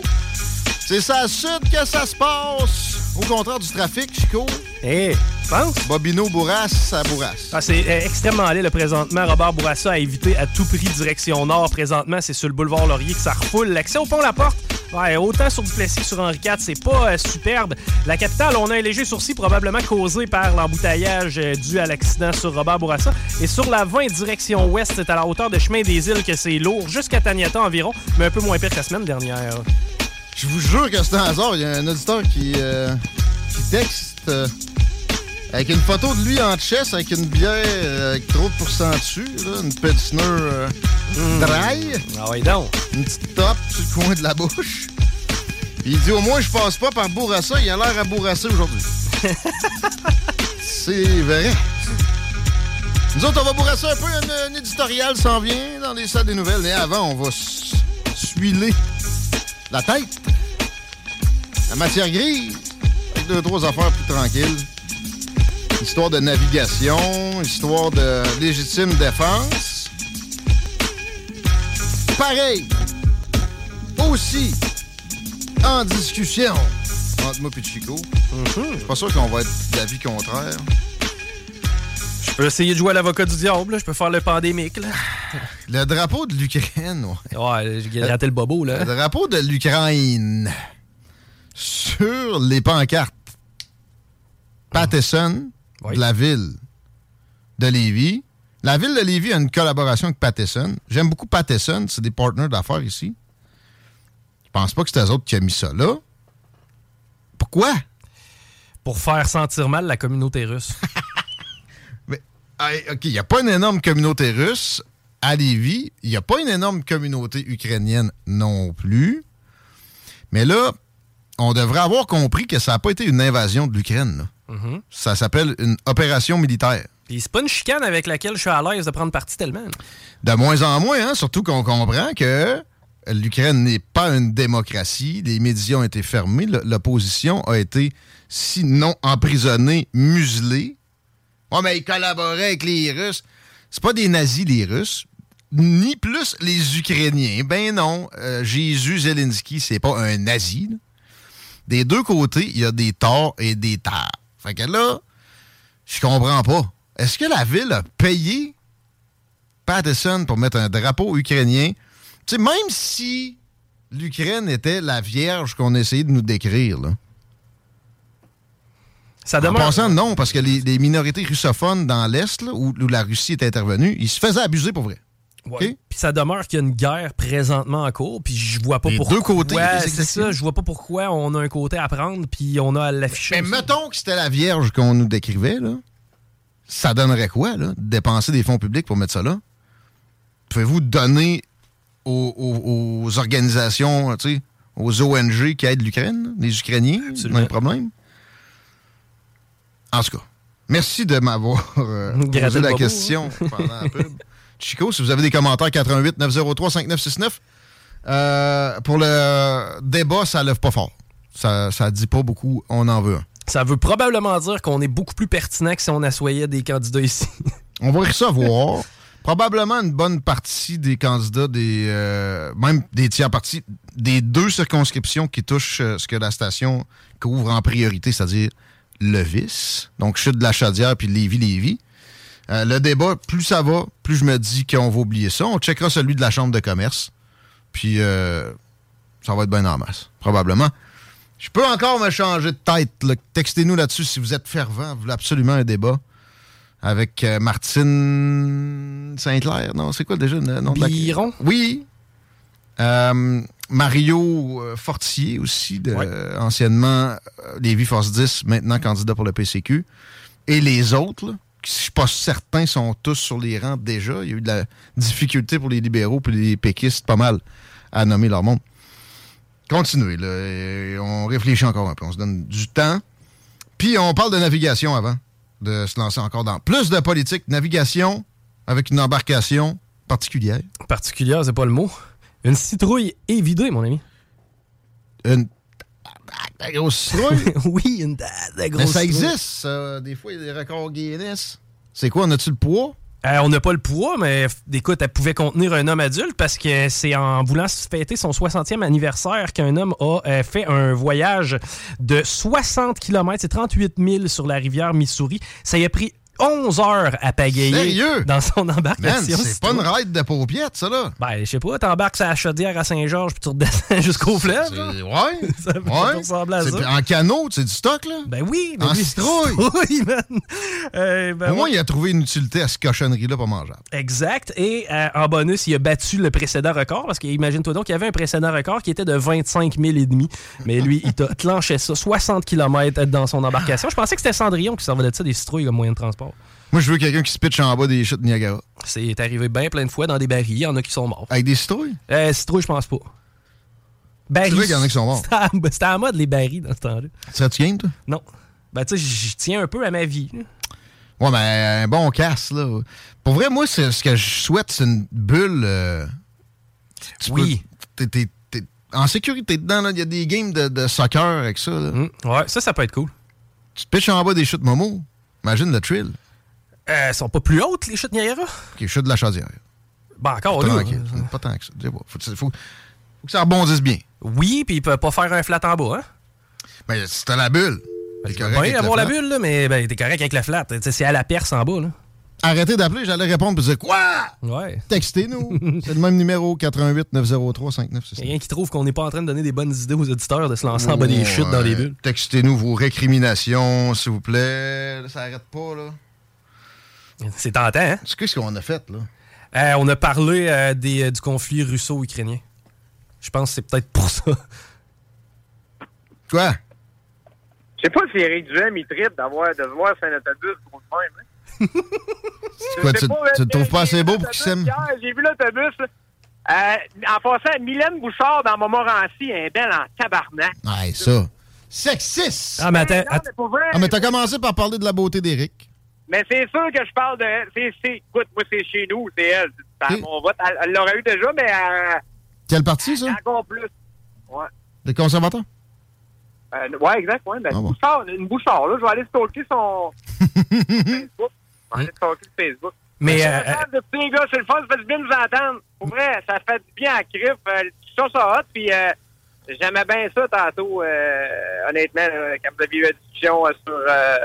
C'est ça à sud que ça se passe. Au contraire du trafic, Chico. Eh, tu penses? Bobino bourrasse, ça bourrasse. Ah, c'est euh, extrêmement laid, le présentement. Robert Bourassa a évité à tout prix direction nord. Présentement, c'est sur le boulevard Laurier que ça refoule. L'accès au pont La Porte, ouais, autant sur Duplessis que sur Henri IV, c'est pas euh, superbe. La capitale, on a un léger sourcil probablement causé par l'embouteillage euh, dû à l'accident sur Robert Bourassa. Et sur la 20 direction ouest, c'est à la hauteur de Chemin des Îles que c'est lourd, jusqu'à Taniata environ, mais un peu moins pire que la semaine dernière. Je vous jure que c'est un hasard. Il y a un auditeur qui, euh, qui texte euh, avec une photo de lui en chess avec une bière euh, avec trop de pourcent dessus, là, une Pilsner euh, dry. Ah oui, donc. Une petite top sur le coin de la bouche. Puis il dit au moins je passe pas par Bourassa, il a l'air à bourrasser aujourd'hui. c'est vrai. Nous autres, on va bourrasser un peu, un, un éditorial s'en vient dans les salles des nouvelles. Mais avant, on va suiler la tête. La matière grise. Deux, trois affaires plus tranquilles. Histoire de navigation, histoire de légitime défense. Pareil. Aussi en discussion entre moi et Chico. Je suis pas sûr qu'on va être d'avis contraire. Je peux essayer de jouer à l'avocat du diable, là. je peux faire le pandémique. Là. Le drapeau de l'Ukraine, ouais. Ouais, j'ai gratté le bobo, là. Le drapeau de l'Ukraine sur les pancartes. Pattison, de la ville de Lévis. La ville de Lévis a une collaboration avec Pattison. J'aime beaucoup Pattison, c'est des partenaires d'affaires ici. Je pense pas que c'est eux autres qui ont mis ça là. Pourquoi? Pour faire sentir mal la communauté russe. Ah, OK, il n'y a pas une énorme communauté russe à Lévis. Il n'y a pas une énorme communauté ukrainienne non plus. Mais là, on devrait avoir compris que ça n'a pas été une invasion de l'Ukraine. Mhm. Ça s'appelle une opération militaire. Puis c'est pas une chicane avec laquelle je suis à l'aise de prendre parti tellement. De moins en moins, hein, surtout qu'on comprend que l'Ukraine n'est pas une démocratie. Les médias ont été fermés. L'opposition a été, sinon emprisonnée, muselée. Ouais, mais ils collaboraient avec les Russes. C'est pas des nazis, les Russes. Ni plus les Ukrainiens. Ben non. Euh, Jésus Zelensky, c'est pas un nazi. là. Des deux côtés, il y a des torts et des tares. Fait que là, je comprends pas. Est-ce que la ville a payé Patterson pour mettre un drapeau ukrainien? Tu sais, même si l'Ukraine était la vierge qu'on essayait de nous décrire, là. Ça En demeure- passant, non, parce que les, les minorités russophones dans l'Est, où, où la Russie est intervenue, ils se faisaient abuser pour vrai. Puis ça demeure qu'il y a une guerre présentement en cours, puis je vois pas Les pourquoi. deux côtés, c'est ça, je vois pas pourquoi on a un côté à prendre, puis on a à l'afficher. Mais aussi. mettons que c'était la vierge qu'on nous décrivait, là. ça donnerait quoi, là, de dépenser des fonds publics pour mettre ça là? Pouvez-vous donner aux, aux- aux organisations, tu sais, aux ONG qui aident l'Ukraine, les Ukrainiens, même problème? En tout cas, merci de m'avoir euh, posé la bobo, question hein. pendant la pub. Chico, si vous avez des commentaires, 88 903 5969. Euh, pour le débat, ça lève pas fort. Ça, ça dit pas beaucoup, on en veut un. Ça veut probablement dire qu'on est beaucoup plus pertinent que si on assoyait des candidats ici. On va recevoir probablement une bonne partie des candidats, des euh, même des tiers partis, des deux circonscriptions qui touchent euh, ce que la station couvre en priorité, c'est-à-dire le vice, donc chute de la Chaudière puis Lévis-Lévis. Euh, le débat, plus ça va, plus je me dis qu'on va oublier ça. On checkera celui de la Chambre de commerce, puis euh, ça va être bien en masse, probablement. Je peux encore me changer de tête. là. Textez-nous là-dessus si vous êtes fervent, vous voulez absolument un débat avec euh, Martine Saint-Clair. Non, c'est quoi déjà le nom de la... Oui. Mario Fortier aussi, de, anciennement Lévis Force 10, maintenant candidat pour le PCQ. Et les autres, là, je suis pas certain, sont tous sur les rangs déjà. Il y a eu de la difficulté pour les libéraux et les péquistes, pas mal, à nommer leur monde. Continuez, là. on réfléchit encore un peu. On se donne du temps. Puis on parle de navigation avant de se lancer encore dans plus de politique. Navigation avec une embarcation particulière. Particulière, c'est pas le mot. Une citrouille évidée, mon ami. Une la grosse citrouille? oui, une da grosse Mais ça citrouille. existe, ça. Des fois, il y a des records Guinness. C'est quoi, on a-tu le poids? Euh, on n'a pas le poids, mais écoute, elle pouvait contenir un homme adulte parce que c'est en voulant fêter son 60e anniversaire qu'un homme a euh, fait un voyage de 60 km, c'est 38 000 sur la rivière Missouri. Ça y a pris 11 heures à pagayer Sérieux? dans son embarcation. c'est pas une ride de paupiètes, ça, là. Ben, je sais pas, t'embarques à la chaudière à Saint-Georges puis tu redescends jusqu'au fleuve. Ouais. Ça ouais. à ça. En canot, c'est du stock, là? Ben oui. En oui. citrouille. Oui, man. Euh, ben Au moins, ouais. il a trouvé une utilité à cette cochonnerie-là pas mangeable. Exact. Et euh, en bonus, il a battu le précédent record parce qu'imagine-toi donc, il y avait un précédent record qui était de 25 000 et demi. Mais lui, il t'a clenché ça, 60 km dans son embarcation. Je pensais que c'était Cendrillon qui servait de ça des citrouilles comme moyen de transport. Moi, je veux quelqu'un qui se pitche en bas des chutes de Niagara. C'est arrivé bien plein de fois dans des barils. Il y en a qui sont morts. Avec des citrouilles? Euh, citrouilles, je pense pas. Barils. C'est vrai qu'il y en a qui sont morts. C'était à mode les barils dans ce temps-là. Serais-tu game, toi? Non. Ben, tu sais, je tiens un peu à ma vie. là. Ouais, mais un bon casse, là. Pour vrai, moi, c'est- ce que je souhaite, c'est une bulle. euh, tu Oui. peux- en sécurité dedans. Il y a des games de, de soccer avec ça, là. Ouais, ça, ça peut être cool. Tu te pitches en bas des chutes Momo. Imagine le thrill. Euh, elles sont pas plus hautes, les chutes Niagara? OK, chute de la chaudière. Ben, encore là. Pas tant que ça. Pas. Faut, faut- faut que ça rebondisse bien. Oui, puis il peut pas faire un flat en bas, hein? Ben, si t'as la bulle. T'es correct le avoir la flat. bulle, là, mais ben, t'es correct avec la flat. C'est à la perce en bas, là. Arrêtez d'appeler, j'allais répondre et dire Quoi? Ouais. Textez-nous. c'est le même numéro 88 903 5966. Quelqu'un qui trouve qu'on n'est pas en train de donner des bonnes idées aux auditeurs de se lancer en bas des chutes dans les bulles. Textez-nous vos récriminations, s'il vous plaît. Ça arrête pas, là. C'est tentant, hein? C'est qu'est-ce qu'on a fait, là? Euh, on a parlé euh, des, euh, du conflit russo-ukrainien. Je pense que c'est peut-être pour ça. Quoi? Je sais pas si Eric Duhem, il tripe d'avoir, de voir sur un autobus gros de même. hein. Quoi, tu- pas, tu le trouves j'ai pas assez vu beau pour l'autobus qu'il s'aime? J'ai vu l'autobus. là. Euh, en passant, Mylène Bouchard dans Montmorency, elle est belle en tabarnak. Ouais, ça. Sexiste! Ah, mais attends, pour Ah, mais t'as commencé par parler de la beauté d'Éric. Mais c'est sûr que je parle de... C'est, c'est, écoute, moi, c'est chez nous, c'est elle. Ça, Mon vote, elle, elle l'aurait eu déjà, mais euh, Quel parti, ça? encore plus. Ouais. Les conservateurs? Euh, ouais, exact, ouais. Ben, Ah bon. Bouchard, une Bouchard, là. Je vais aller stalker son... Facebook. Je vais aller stalker le Facebook. Mais, suis euh, les gars, c'est le fun, ça fait du bien de vous entendre. Pour vrai, ça fait du bien à Crif. Euh, discussions sont hot, puis euh, j'aimais bien ça tantôt, euh, honnêtement, quand vous aviez eu la discussion euh, sur... Euh,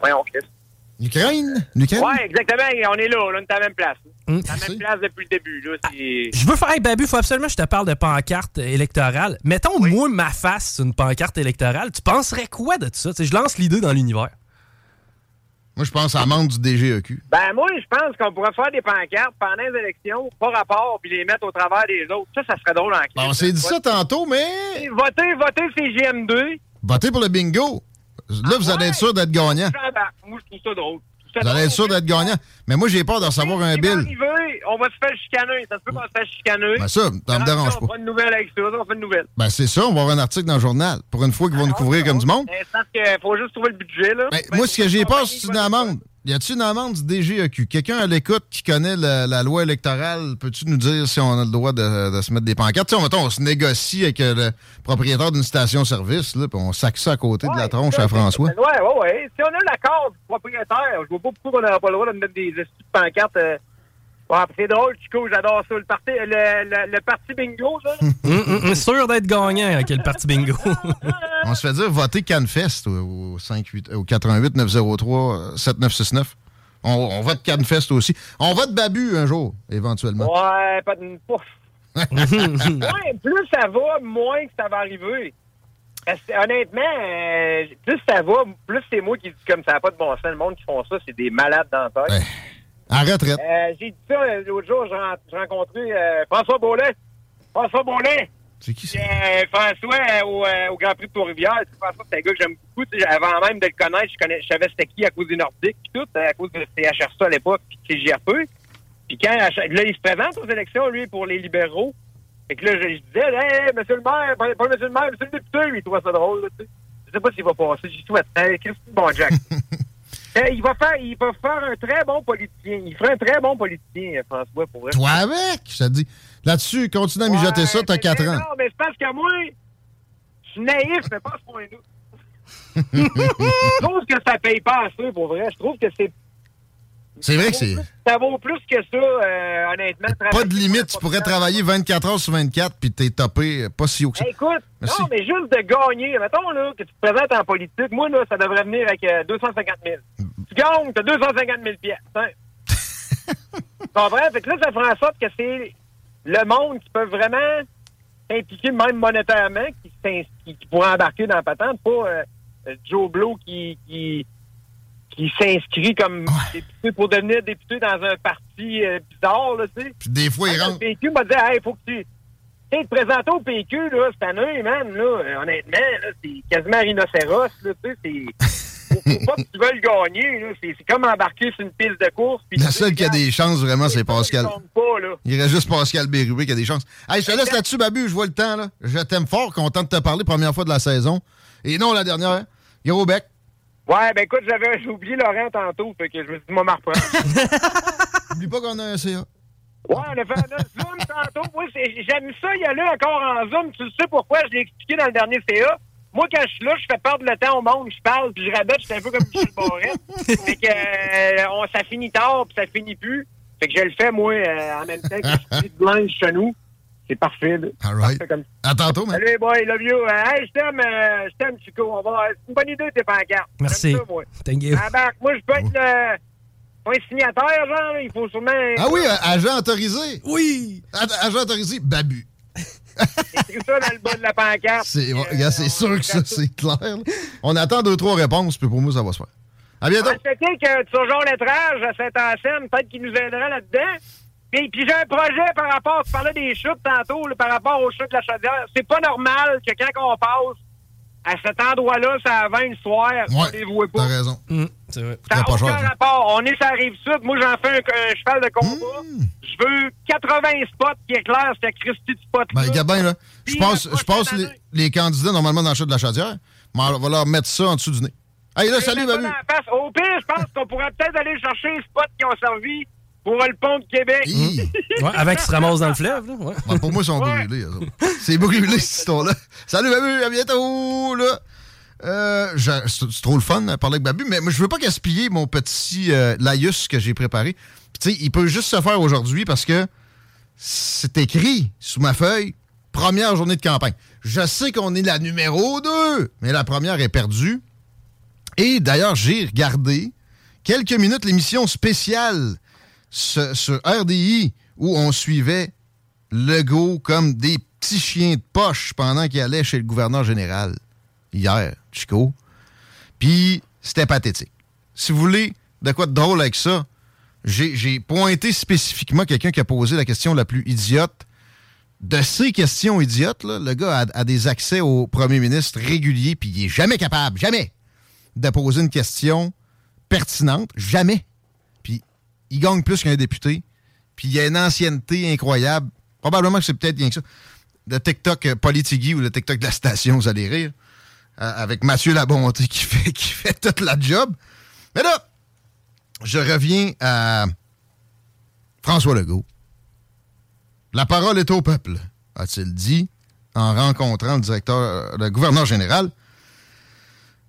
voyons, Chris. L'Ukraine? L'Ukraine? Ouais, exactement, on est là, là, on est à la même place. À la même place depuis le début, là. c'est- Je veux faire. Hey, Babu, faut absolument que je te parle de pancarte électorale. Mettons, moi, ma face sur une pancarte électorale. Tu penserais quoi de ça? Je lance l'idée dans l'univers. Moi, je pense à la membre du DGEQ. Ben, moi, je pense qu'on pourrait faire des pancartes pendant les élections, pas rapport, puis les mettre au travers des autres. Ça, ça serait drôle en Bon, on s'est dit ça tantôt, mais. Votez, votez CGM2. Votez pour le bingo. Là, vous allez être sûr d'être gagnant. J'embarque. Moi, je trouve ça drôle. Vous allez être sûr d'être gagnant. Mais moi, j'ai peur de recevoir un bill. on va se faire chicaner. Ça se peut qu'on se fasse chicaner. Ben ça, ça me dérange On pas. fera une nouvelle avec ça. On fait une nouvelle. Ben, c'est ça, on va avoir un article dans le journal. Pour une fois qu'ils vont nous couvrir comme du monde. Mais c'est parce qu'il faut juste trouver le budget, là. Ben, moi, ce que j'ai peur, c'est une amende. Y a-tu une amende du DGEQ? Quelqu'un à l'écoute qui connaît la, la loi électorale, peux-tu nous dire si on a le droit de, de se mettre des pancartes? Mettons, on se négocie avec le propriétaire d'une station-service, là, puis on sac ça à côté de la tronche à François. Ouais, ouais, ouais. Si on a l'accord du propriétaire, je vois pas pourquoi on n'aurait pas le droit de mettre des estis de pancartes. euh. Ouais, puis c'est drôle, Chico, j'adore ça. Le parti, le, le, le parti bingo, ça. Hum, hum, hum, sûr d'être gagnant avec le parti bingo. On se fait dire voter CanFest au, au 58, au 88 903 euh, 7969. On, on vote CanFest aussi. On vote Babu un jour, éventuellement. Ouais, pas de pouf. ouais, plus ça va, moins que ça va arriver. Parce que, honnêtement, euh, plus ça va, plus c'est moi qui dis comme ça n'a pas de bon sens. Le monde qui font ça, c'est des malades dans la tête. En retraite. Euh, j'ai dit ça l'autre jour, j'ai ren- j'ai rencontré euh, François Beaulet. François Beaulet. C'est qui ça? Euh, François au, au Grand Prix de Trois-Rivières. François, c'est un gars que j'aime beaucoup. Avant même de le connaître, je, connais, je savais c'était qui à cause des Nordiques puis tout, à cause de CHRC à l'époque, puis de CGRP. Puis quand là, il se présente aux élections, lui, pour les libéraux. Fait que là, je, je disais, hey, monsieur le maire, pas, pas monsieur le maire, monsieur le député, lui, il trouve ça drôle. là, tu sais. Je sais pas s'il va passer. J'y souhaite. Hey, Christy, bon Jack. Euh, il va faire il va faire un très bon politicien. Il ferait un très bon politicien, François, pour vrai. Toi avec, je te dis. Là-dessus, continue à mijoter ça, t'as 4 ans. Non, mais c'est parce que moi, je suis naïf, mais pas à ce point-là. je trouve que ça paye pas assez, pour vrai. Je trouve que c'est C'est vrai que c'est. ça vaut plus que ça, euh, honnêtement. Pas de limite, tu pourrais travailler 24 heures sur 24 puis t'es topé euh, pas si haut que ça. Hey, écoute, Merci. non, mais juste de gagner. Mettons là, que tu te présentes en politique. Moi, là, ça devrait venir avec euh, 250 000. Tu gagnes, t'as 250 000 pièces. Hein? tu comprends? Fait que là, ça ferait en sorte que c'est le monde qui peut vraiment s'impliquer, même monétairement, qui, s'ins- qui, qui pourrait embarquer dans la patente, pas euh, euh, Joe Blow qui, qui, qui s'inscrit comme député pour devenir député dans un parti euh, bizarre, là, tu sais. Puis des fois, il rentre. Le PQ m'a dit, hey, faut que tu. Tu sais, te présenter au PQ, là, cette année, man, là, euh, honnêtement, là, c'est quasiment rhinocéros, là, tu sais, c'est. Faut, faut pas que tu veuilles gagner, là. C'est c'est comme embarquer sur une piste de course. puis La seule qui a des chances, vraiment, c'est Pascal. pas, là. Il reste juste Pascal Bérubé qui a des chances. Hey, je te laisse là-dessus, Babu, je vois le temps, là. Je t'aime fort, content de te parler, première fois de la saison. Et non, la dernière. Gros bec. Ouais, ben écoute, j'avais j'ai oublié Laurent tantôt, fait que je me suis dit, moi, m'en reprendre. Oublie pas qu'on a un CA. Ouais, on a fait un Zoom tantôt. Moi, c'est- j'aime ça y aller encore en Zoom. Tu sais pourquoi? Je l'ai expliqué dans le dernier CA. Moi, quand je suis là, je fais perdre le temps au monde. Je parle, puis je rabatte. Suis un peu comme Michel Barrette. fait que euh, on, ça finit tard, puis ça finit plus. Fait que je le fais, moi, euh, en même temps que je suis de linge chez nous. C'est parfait. là. All right. Parfait comme À tantôt, man. Salut, boy, love you. Euh, hey, je t'aime, euh, je t'aime, Chico. On va... C'est une bonne idée, tes pancartes. Merci. Ça, moi. Thank you. Ah, ben, moi, je peux être le... pas un signataire, genre. là. Il faut sûrement... Ah oui, euh, agent autorisé. Oui. Agent autorisé, Babu. écrit ça dans le bas de la pancarte. C'est sûr que ça, c'est clair. là. On attend deux, trois réponses, puis pour moi, ça va se faire. À bientôt. C'était que sur Jean Lettrage à Saint-Anselme, peut-être qu'il nous aiderait là-dedans. Puis, puis j'ai un projet par rapport, tu parlais des chutes tantôt, là, par rapport aux chutes de la chaudière. C'est pas normal que quand on passe à cet endroit-là, ça a 20 le soir, on les voit pas. T'as raison. c'est vrai. Ça n'a pas aucun cher, ça. rapport. On est sur la rive sud. Moi, j'en fais un, un cheval de combat. Hmm. Je veux 80 spots qui éclairent cette Christie de spot Ben, bien, là. Je passe, la je passe les, les candidats normalement dans le chat de la chaudière, mais on va leur mettre ça en dessous du nez. Hey, là, salut, Babu. Au pire, je pense qu'on pourrait peut-être aller chercher les spots qui ont servi pour le pont de Québec. Ouais, avec se ramasse dans le fleuve, là. Ouais. Pour moi, ils sont brûlés. C'est brûlé, cette histoire-là. Salut, Babu, à bientôt, là. Euh, je- c'est trop le fun de parler avec Babu, mais moi, je veux pas gaspiller mon petit euh, laïus que j'ai préparé. Puis, tu sais, il peut juste se faire aujourd'hui parce que c'est écrit sous ma feuille, première journée de campagne. Je sais qu'on est la numéro 2, mais la première est perdue. Et d'ailleurs, j'ai regardé quelques minutes l'émission spéciale ce- sur RDI où on suivait Legault comme des petits chiens de poche pendant qu'il allait chez le gouverneur général hier, Chico. Puis c'était pathétique. Si vous voulez de quoi de drôle avec ça, j'ai pointé spécifiquement quelqu'un qui a posé la question la plus idiote de ces questions idiotes. Le gars a, des accès au premier ministre réguliers, puis il est jamais capable, jamais, de poser une question pertinente, jamais. Il gagne plus qu'un député. Puis il y a une ancienneté incroyable. Probablement que c'est peut-être bien que ça. Le TikTok euh, Politigui ou le TikTok de la station, vous allez rire. Euh, avec Mathieu Labonté qui fait, qui fait toute la job. Mais là, je reviens à François Legault. La parole est au peuple, a-t-il dit en rencontrant le directeur, le gouverneur général.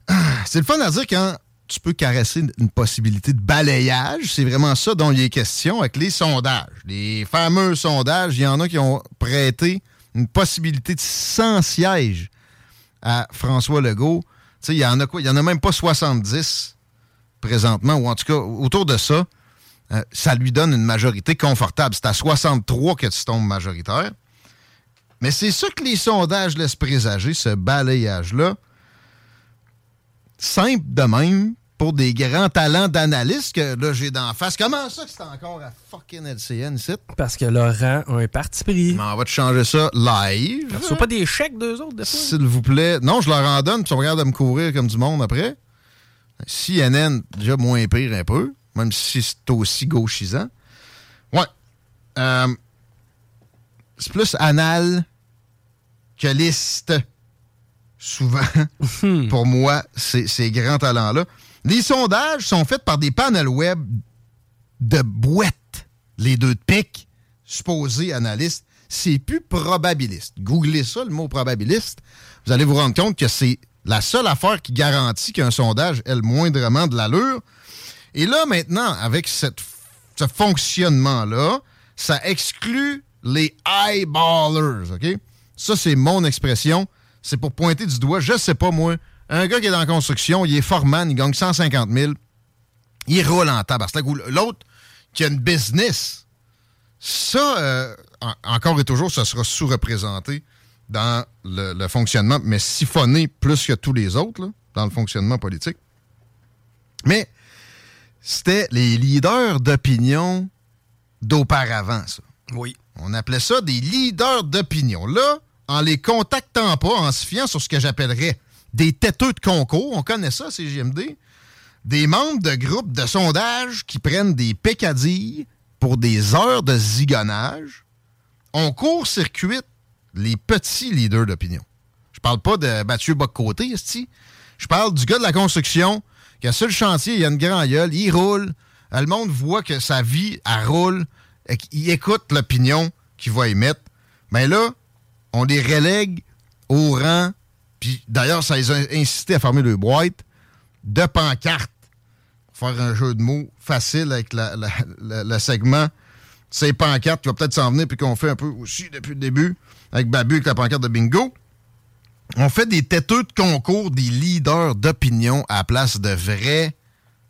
Ah, C'est le fun à dire quand tu peux caresser une possibilité de balayage. C'est vraiment ça dont il est question avec les sondages. Les fameux sondages, il y en a qui ont prêté une possibilité de 100 sièges à François Legault. Tu sais, il y en a quoi? Il y en a même pas 70 présentement, ou en tout cas, autour de ça. Euh, ça lui donne une majorité confortable. C'est à 63 que tu tombes majoritaire. Mais c'est ça que les sondages laissent présager, ce balayage-là. Simple de même, pour des grands talents d'analyste que là j'ai d'en face. Comment ça que c'est encore à fucking LCN ici? Parce que Laurent a un parti pris. on va te changer ça live. Ils reçoivent pas des chèques d'eux autres, fois? S'il vous plaît. Non, je leur en donne, puis on regarde de me courir comme du monde après. CNN, déjà moins pire un peu, même si c'est aussi gauchisant. Ouais. Euh, c'est plus anal que liste. Souvent, pour moi, ces, ces grands talents-là. Les sondages sont faits par des panels web de boîtes, les deux de pique, supposés analystes. C'est plus probabiliste. Googlez ça, le mot probabiliste. Vous allez vous rendre compte que c'est la seule affaire qui garantit qu'un sondage ait le moindrement de l'allure. Et là, maintenant, avec cette, ce fonctionnement-là, ça exclut les eyeballers, OK? Ça, c'est mon expression. C'est pour pointer du doigt, je sais pas moi, un gars qui est dans la construction, il est foreman, il gagne 150 000, il roule en tabac. L'autre qui a une business, ça, euh, en- encore et toujours, ça sera sous-représenté dans le, le fonctionnement, mais siphonné plus que tous les autres, là, dans le fonctionnement politique. Mais c'était les leaders d'opinion d'auparavant, ça. Oui. On appelait ça des leaders d'opinion. Là, en les contactant pas, en se fiant sur ce que j'appellerais des têteux de concours, on connaît ça, JMD, des membres de groupes de sondage qui prennent des pécadilles pour des heures de zigonnage, on court-circuite les petits leaders d'opinion. Je parle pas de Mathieu Boccoté, esti. Je parle du gars de la construction qui a sur le chantier, il a une grande gueule, il roule. Euh, Le monde voit que sa vie, elle roule. et qu'il écoute l'opinion qu'il va émettre. Mais là, on les relègue au rang. Puis d'ailleurs, ça les a incités à fermer le boîte de pancartes. Faire un jeu de mots facile avec le segment. Ces pancartes qui va peut-être s'en venir, puis qu'on fait un peu aussi depuis le début avec Babu avec la pancarte de bingo. On fait des têteux de concours, des leaders d'opinion à la place de vrais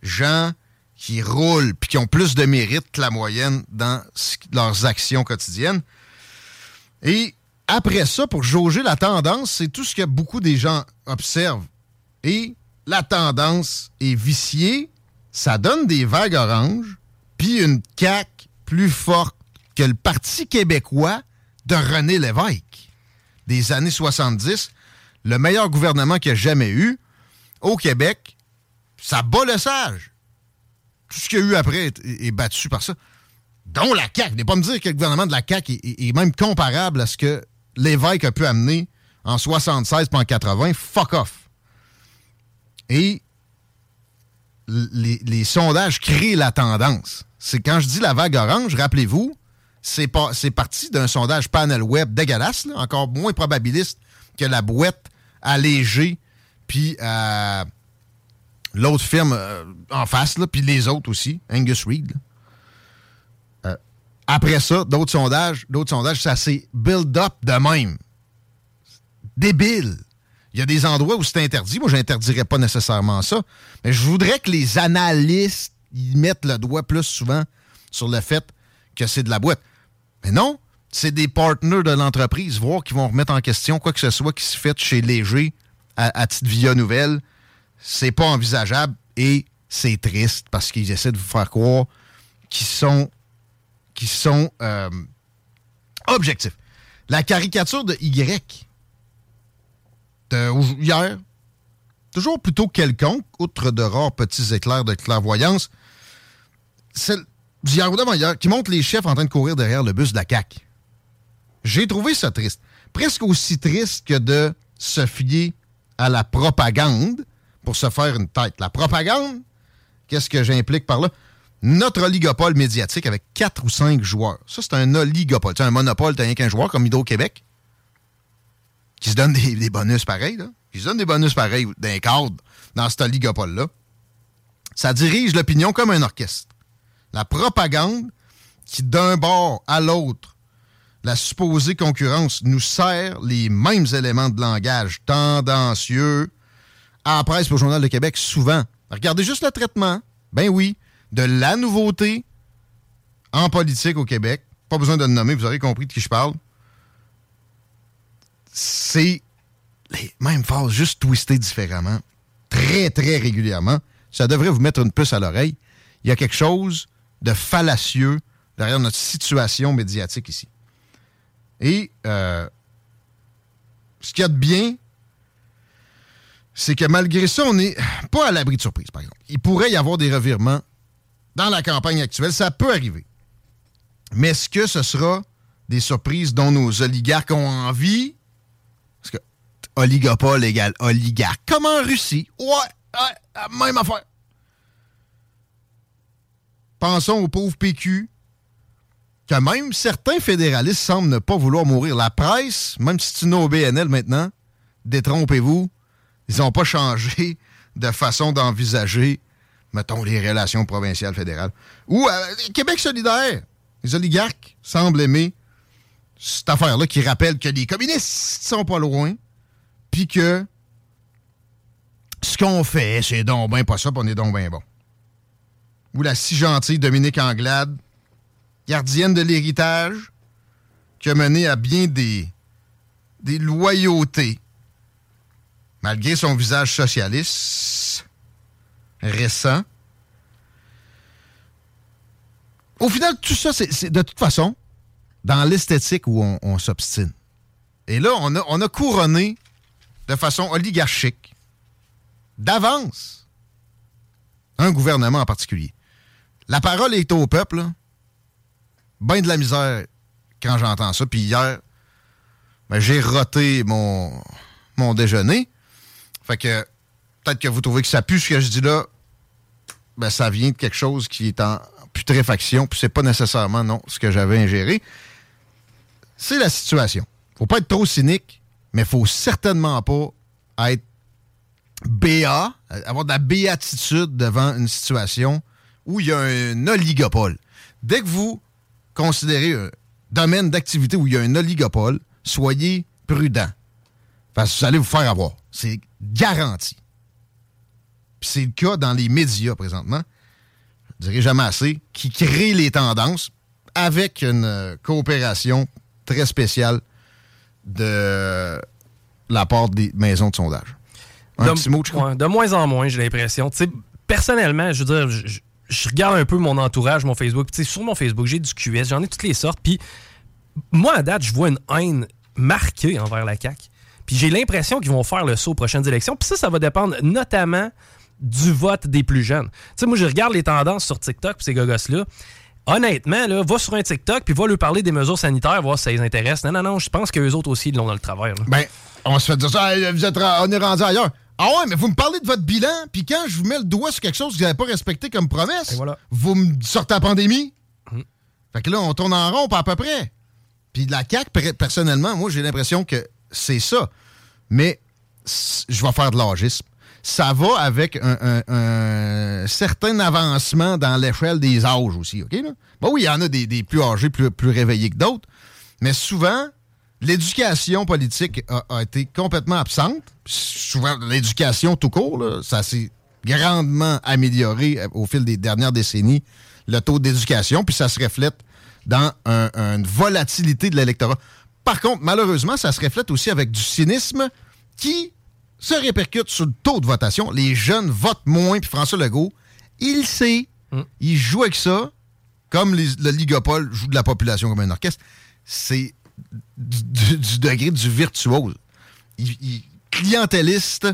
gens qui roulent puis qui ont plus de mérite que la moyenne dans leurs actions quotidiennes. Et après ça, pour jauger la tendance, c'est tout ce que beaucoup des gens observent. Et la tendance est viciée, ça donne des vagues oranges, puis une caque plus forte que le Parti québécois de René Lévesque des années 70, le meilleur gouvernement qu'il a jamais eu au Québec, ça bat le sage. Tout ce qu'il y a eu après est, battu par ça. Dont la CAQ. Venez pas me dire que le gouvernement de la CAQ est même comparable à ce que l'évêque a pu amener en 76 puis en 80. Fuck off. Et les, sondages créent la tendance. C'est quand je dis la vague orange, rappelez-vous, c'est parti d'un sondage panel web dégueulasse, là, encore moins probabiliste que la boîte allégée, puis euh, l'autre firme euh, en face, puis les autres aussi, Angus Reid. Après ça, d'autres sondages, d'autres sondages, ça s'est build up de même. Débile. Il y a des endroits où c'est interdit. Moi, je n'interdirais pas nécessairement ça. Mais je voudrais que les analystes y mettent le doigt plus souvent sur le fait que c'est de la boîte. Mais non, c'est des partenaires de l'entreprise, voir qu'ils vont remettre en question quoi que ce soit qui se fait chez Léger à, à titre via nouvelle. C'est pas envisageable et c'est triste parce qu'ils essaient de vous faire croire qu'ils sont, qu'ils sont euh, objectifs. La caricature de Y hier, toujours plutôt quelconque, outre de rares petits éclairs de clairvoyance, celle du hier, qui montre les chefs en train de courir derrière le bus de. J'ai trouvé ça triste. Presque aussi triste que de se fier à la propagande pour se faire une tête. La propagande, qu'est-ce que j'implique par là? Notre oligopole médiatique avec quatre ou cinq joueurs. Ça, c'est un oligopole. C'est un monopole, t'as rien qu'un joueur comme Hydro-Québec qui se donne des, bonus pareils. Qui se donne des bonus pareils d'un cadre dans cet oligopole-là. Ça dirige l'opinion comme un orchestre. La propagande qui, d'un bord à l'autre, la supposée concurrence nous sert les mêmes éléments de langage tendancieux à la presse au Journal de Québec souvent. Regardez juste le traitement. Ben oui, de la nouveauté en politique au Québec. Pas besoin de le nommer, vous aurez compris de qui je parle. C'est les mêmes phrases, juste twistées différemment, très, très régulièrement. Ça devrait vous mettre une puce à l'oreille. Il y a quelque chose de fallacieux derrière notre situation médiatique ici. Et euh, ce qu'il y a de bien, c'est que malgré ça, on n'est pas à l'abri de surprise, par exemple. Il pourrait y avoir des revirements dans la campagne actuelle. Ça peut arriver. Mais est-ce que ce sera des surprises dont nos oligarques ont envie? Parce que oligopole égale oligarque. Comme en Russie. Ouais, ouais même affaire. Pensons au pauvre PQ, que même certains fédéralistes semblent ne pas vouloir mourir. La presse, même si tu n'as au BNL maintenant, détrompez-vous, ils n'ont pas changé de façon d'envisager, mettons, les relations provinciales fédérales. Ou euh, Québec solidaire, les oligarques semblent aimer cette affaire-là qui rappelle que les communistes sont pas loin, puis que ce qu'on fait, c'est donc ben pas ça, puis on est donc ben bon ou la si gentille Dominique Anglade, gardienne de l'héritage, qui a mené à bien des, des loyautés, malgré son visage socialiste récent. Au final, tout ça, c'est de toute façon dans l'esthétique où on, s'obstine. Et là, on a, on a couronné de façon oligarchique, d'avance, un gouvernement en particulier. La parole est au peuple. Ben de la misère quand j'entends ça. Puis hier, ben, j'ai roté mon, mon déjeuner. Fait que peut-être que vous trouvez que ça pue ce que je dis là. Ben, ça vient de quelque chose qui est en putréfaction, puis c'est pas nécessairement non ce que j'avais ingéré. C'est la situation. Faut pas être trop cynique, mais faut certainement pas être béat, avoir de la béatitude devant une situation où il y a un oligopole. Dès que vous considérez un domaine d'activité où il y a un oligopole, soyez prudent. Parce que vous allez vous faire avoir. C'est garanti. Puis c'est le cas dans les médias présentement, je dirais jamais assez, qui créent les tendances avec une euh, coopération très spéciale de la part des maisons de sondage. Un de, petit mot, de, de moins en moins, j'ai l'impression. Personnellement, je veux dire, je regarde un peu mon entourage, mon Facebook. sur mon Facebook, j'ai du QS, j'en ai toutes les sortes. Puis moi, à date, je vois une haine marquée envers la CAQ. Puis j'ai l'impression qu'ils vont faire le saut aux prochaines élections. Puis ça, ça va dépendre notamment du vote des plus jeunes. Tu sais, moi, je regarde les tendances sur TikTok, puis ces gogos-là. Honnêtement, là, va sur un TikTok, puis va lui parler des mesures sanitaires, voir si ça les intéresse. Non, non, non, je pense qu'eux autres aussi, ils l'ont dans le travail. Ben, on se fait dire ça, vous êtes, on est rendu ailleurs. Ah ouais, mais vous me parlez de votre bilan, puis quand je vous mets le doigt sur quelque chose que vous n'avez pas respecté comme promesse, vous me sortez la pandémie. Hum. Fait que là, on tourne en rond, pas à peu près. Puis la CAQ, personnellement, moi, j'ai l'impression que c'est ça. Mais je vais faire de l'agisme. Ça va avec un, certain avancement dans l'échelle des âges aussi, OK? Là? Oui, il y en a des, plus âgés, plus, plus réveillés que d'autres. Mais souvent, l'éducation politique a, été complètement absente. Souvent, l'éducation tout court, ça s'est grandement amélioré euh, au fil des dernières décennies, le taux d'éducation, puis ça se reflète dans une volatilité de l'électorat. Par contre, malheureusement, ça se reflète aussi avec du cynisme qui se répercute sur le taux de votation. Les jeunes votent moins, puis François Legault, il sait, hum. il joue avec ça, comme le Ligopole joue de la population comme un orchestre. C'est du, degré du virtuose. Il, clientéliste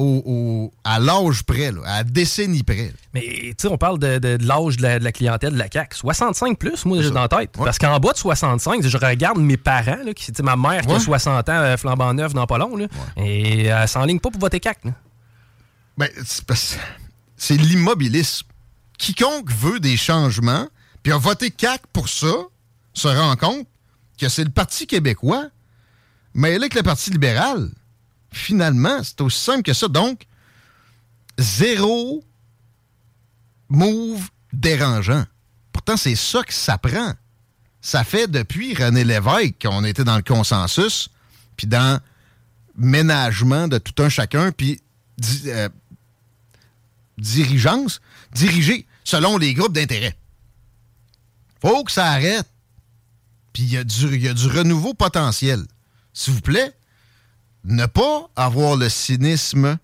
au, au- à l'âge près, là, à la décennie près. Mais tu sais, on parle de, de- de l'âge de la, de la clientèle de la CAQ. 65 plus, moi, j'ai dans la tête. Parce qu'en bas de 65, je regarde mes parents, là, qui, ma mère qui a Ouais. 60 ans, euh, flambant neuf dans pas long, là, et elle s'enligne pas pour voter CAQ. Ben, c'est l'immobilisme. Quiconque veut des changements, puis a voté CAC pour ça, se rend compte que c'est le Parti québécois, mais avec le Parti libéral. Finalement, c'est aussi simple que ça. Donc, zéro move dérangeant. Pourtant, c'est ça que ça prend. Ça fait depuis René Lévesque qu'on était dans le consensus, puis dans ménagement de tout un chacun, puis di- euh, dirigeance, dirigé selon les groupes d'intérêt. Faut que ça arrête. Puis il y, y a du renouveau potentiel. S'il vous plaît, ne pas avoir le cynisme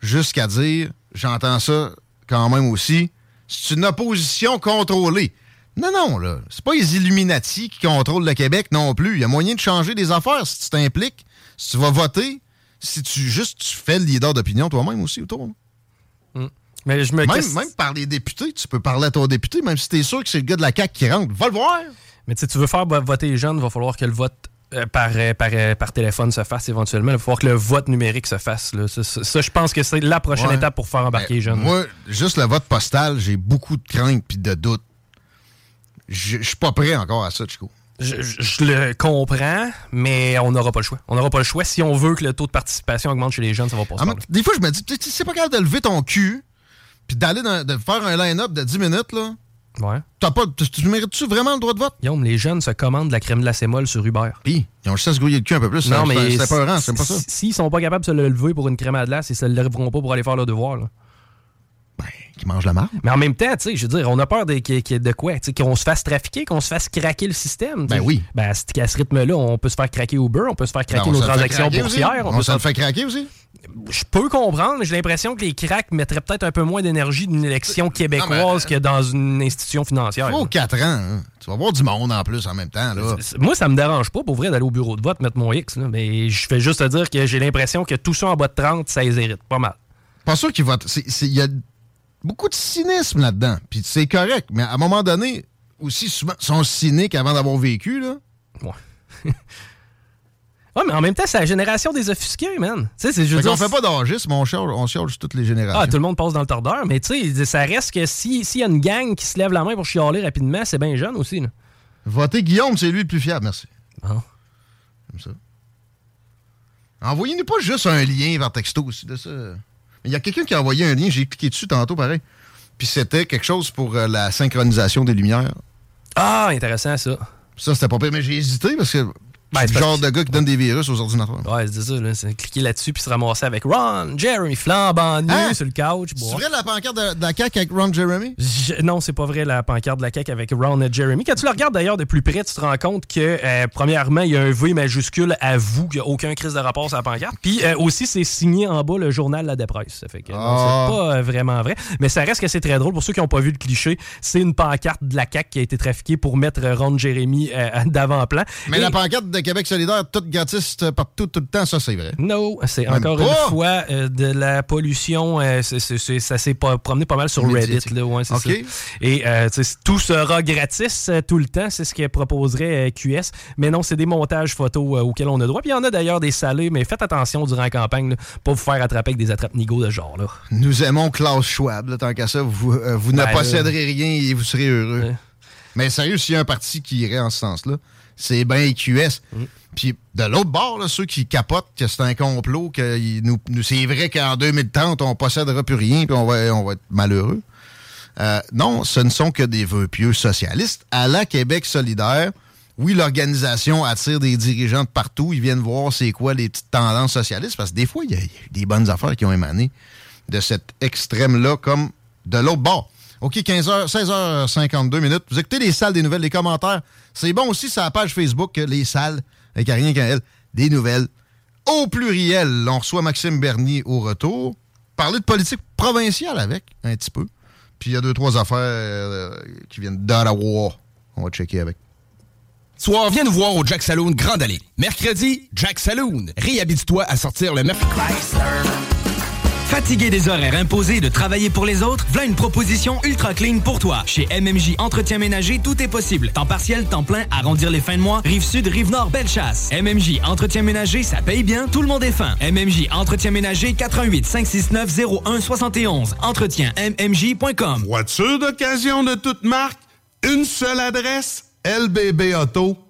jusqu'à dire, j'entends ça quand même aussi, c'est une opposition contrôlée. Non, non, là. C'est pas les Illuminati qui contrôlent le Québec non plus. Il y a moyen de changer des affaires si tu t'impliques, si tu vas voter, si tu juste tu fais le leader d'opinion toi-même aussi autour. là. Mais je me Même, question- même par les députés, tu peux parler à ton député, même si t'es sûr que c'est le gars de la CAQ qui rentre. Va le voir! Mais tu sais, tu veux faire vo- voter les jeunes, il va falloir que le vote par, euh, par, euh, par téléphone se fasse éventuellement. Il va falloir que le vote numérique se fasse. là. Ça, ça- ça, je pense que c'est la prochaine Ouais. étape pour faire embarquer les jeunes. Moi, juste le vote postal, j'ai beaucoup de craintes puis de doutes. Je suis pas prêt encore à ça, Chico. Je, je- je le comprends, mais on n'aura pas le choix. On n'aura pas le choix. Si on veut que le taux de participation augmente chez les jeunes, ça va pas se Ah, des fois, je me dis, tu sais, c'est pas capable de lever ton cul puis d'aller de faire un line-up de 10 minutes, là. Ouais. Pas, tu, tu mérites-tu vraiment le droit de vote? Guillaume, les jeunes se commandent de la crème glacée molle sur Uber. Puis, ils ont juste à se grouiller le cul un peu plus. Non, mais c'est peurant, c'est pas ça. si- S'ils sont pas capables de se le lever pour une crème à glace, ils se le lèveront pas pour aller faire leur devoir. Là. Qui mangent la marde. Mais en même temps, tu sais, je veux dire, on a peur de, quoi? Qu'on se fasse trafiquer, qu'on se fasse craquer le système. tu sais. Ben oui. Ben, à ce, rythme-là, on peut se faire craquer Uber, on peut se faire craquer Ben, on nos transactions boursières. On peut se le fait craquer aussi. Je peux comprendre, mais j'ai l'impression que les cracks mettraient peut-être un peu moins d'énergie d'une élection québécoise que dans une institution financière. Faut 4 ans. hein. Tu vas voir du monde en plus en même temps. Là. Moi, ça me dérange pas, pour vrai, d'aller au bureau de vote, mettre mon X. là, mais je fais juste te dire que j'ai l'impression que tout ça en bas de 30, ça les hérite pas mal. Pas sûr qu'il vote. C'est- c'est- Il y a beaucoup de cynisme là-dedans. Puis c'est correct. Mais à un moment donné, aussi souvent, sont cyniques avant d'avoir vécu. Là. Ouais. Ouais, mais en même temps, c'est la génération des offusqués, man. Tu sais, c'est veux Fait pas d'âgisme, on charge, on charge toutes les générations. Ah, tout le monde passe dans le tordeur, mais tu sais, ça reste que si- s'il y a une gang qui se lève la main pour chialer rapidement, c'est bien jeune aussi. Là. Votez Guillaume, c'est lui le plus fiable. Merci. Ah. Comme ça. Envoyez-nous pas juste un lien vers texto aussi de ça. Il y a quelqu'un qui a envoyé un lien, j'ai cliqué dessus tantôt, pareil. Puis c'était quelque chose pour euh, la synchronisation des lumières. Ah, intéressant ça. Ça, c'était pas pire, mais j'ai hésité parce que Ben, c'est c'est le genre de gars qui donne des virus aux ordinateurs. Ouais, c'est ça, là. C'est cliquer là-dessus puis se ramasser avec Ron, Jeremy, flambant nu Hein? sur le couch. C'est vrai la pancarte de, de la CAQ avec Ron Jeremy? Je- non, c'est pas vrai la pancarte de la CAQ avec Ron et Jeremy. Quand tu la regardes d'ailleurs de plus près, tu te rends compte que, euh, premièrement, il y a un V majuscule à vous, qu'il n'y a aucun crise de rapport sur la pancarte. Puis euh, aussi, c'est signé en bas le journal La Dépresse. Ça fait que non, Ah. c'est pas euh, vraiment vrai. Mais ça reste que c'est très drôle. Pour ceux qui n'ont pas vu le cliché, c'est une pancarte de la CAQ qui a été trafiquée pour mettre Ron Jeremy euh, d'avant-plan. Mais Et- la pancarte de Québec solidaire, toute gratis euh, partout, tout le temps, ça c'est vrai. Non, c'est encore pas. une fois euh, de la pollution. euh, ça s'est promené pas mal sur. Reddit. Là, ouais, ça. Et euh, tout sera gratis tout le temps. C'est ce que proposerait QS. Mais non, c'est des montages photos auxquels on a droit. Puis il y en a d'ailleurs des salés, mais faites attention durant la campagne, là, pas vous faire attraper avec des attrape-nigauds de ce genre. Là. Nous aimons Klaus Schwab, là, tant qu'à ça, vous, vous Ben, ne là. posséderez rien et vous serez heureux. Mais sérieux, s'il y a un parti qui irait en ce sens-là, c'est bien QS. Mm. Puis de l'autre bord, là, ceux qui capotent que c'est un complot, que il nous, nous- c'est vrai qu'en 2030, on possédera plus rien puis on va, on va être malheureux. Euh, non, ce ne sont que des vœux pieux socialistes. À la Québec solidaire, oui, l'organisation attire des dirigeants de partout. Ils viennent voir c'est quoi les petites tendances socialistes, parce que des fois, il y, a il y a eu des bonnes affaires qui ont émané de cet extrême-là comme de l'autre bord. OK, 15h, 16h52 minutes. Vous écoutez les salles des nouvelles, les commentaires. C'est bon aussi sur la page Facebook, les salles, avec rien qu'un L, des nouvelles. Au pluriel, on reçoit Maxime Bernier au retour. Parler de politique provinciale avec, un petit peu. Puis il y a deux, trois affaires euh, qui viennent d'Ottawa. On va checker avec. Soir, viens nous voir au Jack Saloon Grande Allée. Mercredi, Jack Saloon. Réhabite-toi à sortir le mercredi. Fatigué des horaires imposés de travailler pour les autres? Voilà une proposition ultra clean pour toi. Chez MMJ Entretien Ménager, tout est possible. Temps partiel, temps plein, arrondir les fins de mois. Rive sud, rive nord, belle chasse. MMJ Entretien Ménager, ça paye bien, tout le monde est fin. MMJ Entretien Ménager, 88 569 0171. Entretien MMJ.com. Voiture d'occasion de toute marque, une seule adresse, lbbauto.com.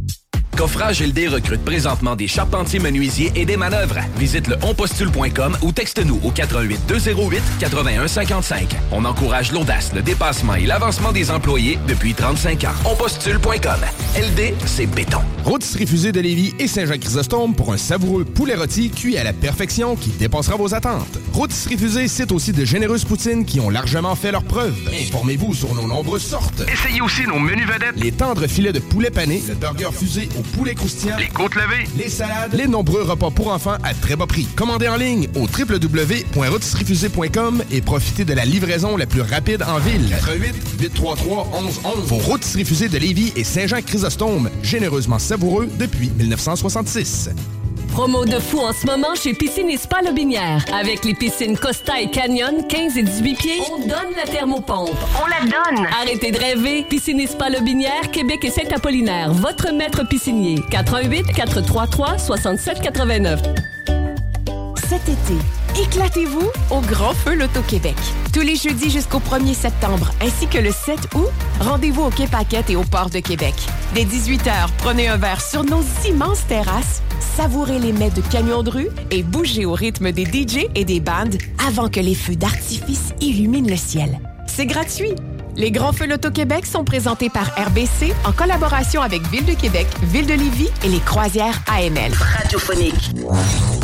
Coffrage LD recrute présentement des charpentiers menuisiers et des manœuvres. Visite le onpostule.com ou texte-nous au 88 208 81 55. On encourage l'audace, le dépassement et l'avancement des employés depuis 35 ans. Onpostule.com. LD, c'est béton. Rôtisserie Fusée de Lévis et Saint-Jacques-Chrysostome pour un savoureux poulet rôti cuit à la perfection qui dépassera vos attentes. Rôtisserie Fusée cite aussi de généreuses poutines qui ont largement fait leur preuve. Informez-vous sur nos nombreuses sortes. Essayez aussi nos menus vedettes. Les tendres filets de poulet pané, le burger fusé au poulet croustillant, Les côtes levées. les salades, les nombreux repas pour enfants à très bas prix. Commandez en ligne au www.rotisseriefusée.com et profitez de la livraison la plus rapide en ville. 88 833 1111 Vos rôtisseries fusées de Lévis et Saint-Jean-Chrysostome, généreusement savoureux depuis 1966. Promo de fou en ce moment chez Piscine et Spa Lobinière. Avec les piscines Costa et Canyon, 15 et 18 pieds, on donne la thermopompe. On la donne! Arrêtez de rêver. Piscine et Spa Lobinière, Québec et Saint-Apollinaire. Votre maître piscinier. 88 433 6789. Cet été, éclatez-vous au Grand Feu Loto-Québec. Tous les jeudis jusqu'au 1er septembre, ainsi que le 7 août, rendez-vous au Quai Paquette et au Port de Québec. Dès 18h, prenez un verre sur nos immenses terrasses, savourez les mets de camions de rue et bougez au rythme des DJ et des bandes avant que les feux d'artifice illuminent le ciel. C'est gratuit. Les Grands Feux Loto-Québec sont présentés par RBC en collaboration avec Ville de Québec, Ville de Lévis et les croisières AML. Radiophonique.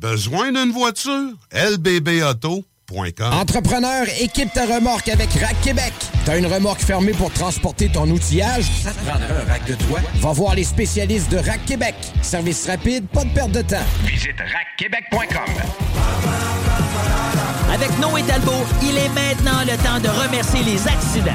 Besoin d'une voiture? lbbauto.com Entrepreneur, équipe ta remorque avec Rack Québec. T'as une remorque fermée pour transporter ton outillage? Ça te prendra un rack de toi? Va voir les spécialistes de Rack Québec. Service rapide, pas de perte de temps. Visite rackquebec.com. Avec Noé Talbot, il est maintenant le temps de remercier les accidents.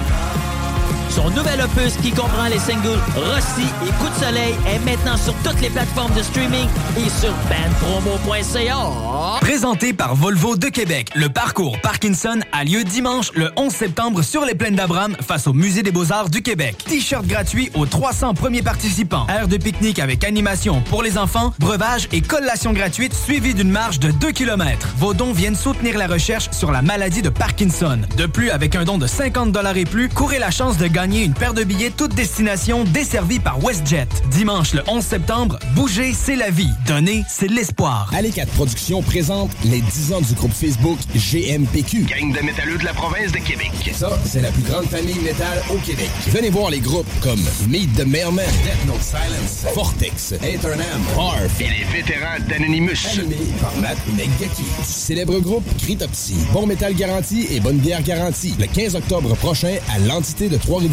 Son nouvel opus qui comprend les singles Rossi et Coup de soleil est maintenant sur toutes les plateformes de streaming et sur bandpromo.ca. Présenté par Volvo de Québec, le parcours Parkinson a lieu dimanche le 11 septembre sur les plaines d'Abraham face au Musée des Beaux-Arts du Québec. T-shirt gratuit aux 300 premiers participants. Aire de pique-nique avec animation pour les enfants, breuvage et collation gratuite suivie d'une marche de 2 km. Vos dons viennent soutenir la recherche sur la maladie de Parkinson. De plus, avec un don de 50 et plus, courez la chance de gagner une paire de billets toute destination desservie par WestJet. Dimanche le 11 septembre, bouger, c'est la vie. Donner, c'est l'espoir. Allez 4 Productions présente les 10 ans du groupe Facebook GMPQ. Gang de métalleux de la province de Québec. Ça, c'est la plus grande famille métal au Québec. Venez voir les groupes comme Meet the Mailman, Death Note Silence, Vortex, Eternam, Harf Et les vétérans d'Anonymous. Animé par Matt Negaki. Célèbre groupe Critopsy. Bon métal garanti et bonne bière garantie. Le 15 octobre prochain à l'entité de Trois-Rivières.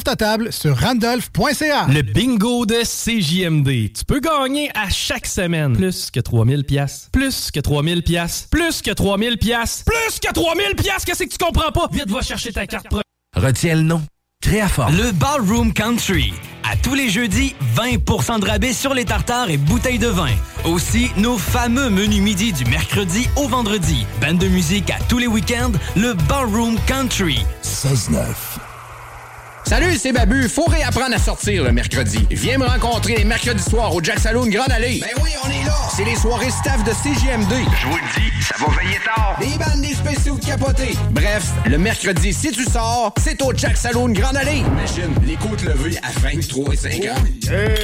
table sur randolph.ca. Le bingo de CJMD. Tu peux gagner à chaque semaine plus que 3000 pièces, plus que 3000 pièces, plus que 3000 pièces, plus que 3000 pièces. Qu'est-ce que tu comprends pas? Vite va chercher ta carte. pro- Retiens le nom. Très fort. Le Ballroom Country. À tous les jeudis, 20% de rabais sur les tartares et bouteilles de vin. Aussi, nos fameux menus midi du mercredi au vendredi. Bande de musique à tous les week-ends, le Ballroom Country. 16-9. Salut, c'est Babu. Faut réapprendre à sortir le mercredi. Viens me rencontrer les mercredis soirs au Jack Saloon Grande Allée. Ben oui, on est là. C'est les soirées staff de CGMD. Je vous le dis, ça va veiller tard. Des bandes, des spéciaux de capotés. Bref, le mercredi, si tu sors, c'est au Jack Saloon Grande Allée. Imagine, les côtes levées à 23 et 50.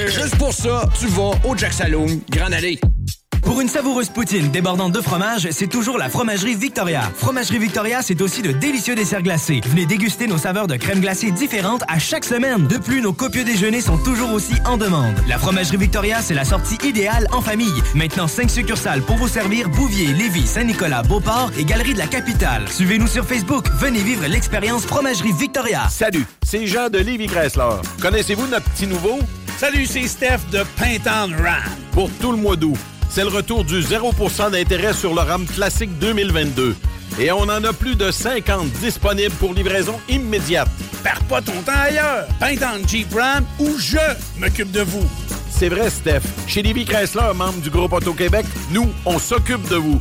Juste pour ça, tu vas au Jack Saloon Grande Allée. Pour une savoureuse poutine débordante de fromage, c'est toujours la Fromagerie Victoria. Fromagerie Victoria, c'est aussi de délicieux desserts glacés. Venez déguster nos saveurs de crème glacée différentes à chaque semaine. De plus, nos copieux déjeuners sont toujours aussi en demande. La Fromagerie Victoria, c'est la sortie idéale en famille. Maintenant, 5 succursales pour vous servir Bouvier, Lévis, Saint-Nicolas, Beauport et Galerie de la Capitale. Suivez-nous sur Facebook. Venez vivre l'expérience Fromagerie Victoria. Salut, c'est Jean de Lévis Chrysler. Connaissez-vous notre petit nouveau? Salut, c'est Steph de Pintan Ram. Pour tout le mois d'août c'est le retour du 0% d'intérêt sur le RAM classique 2022. Et on en a plus de 50 disponibles pour livraison immédiate. Perds pas ton temps ailleurs. Pintan Jeep Ram ou je m'occupe de vous. C'est vrai, Steph. Chez Livy Chrysler, membre du groupe Auto-Québec, nous, on s'occupe de vous.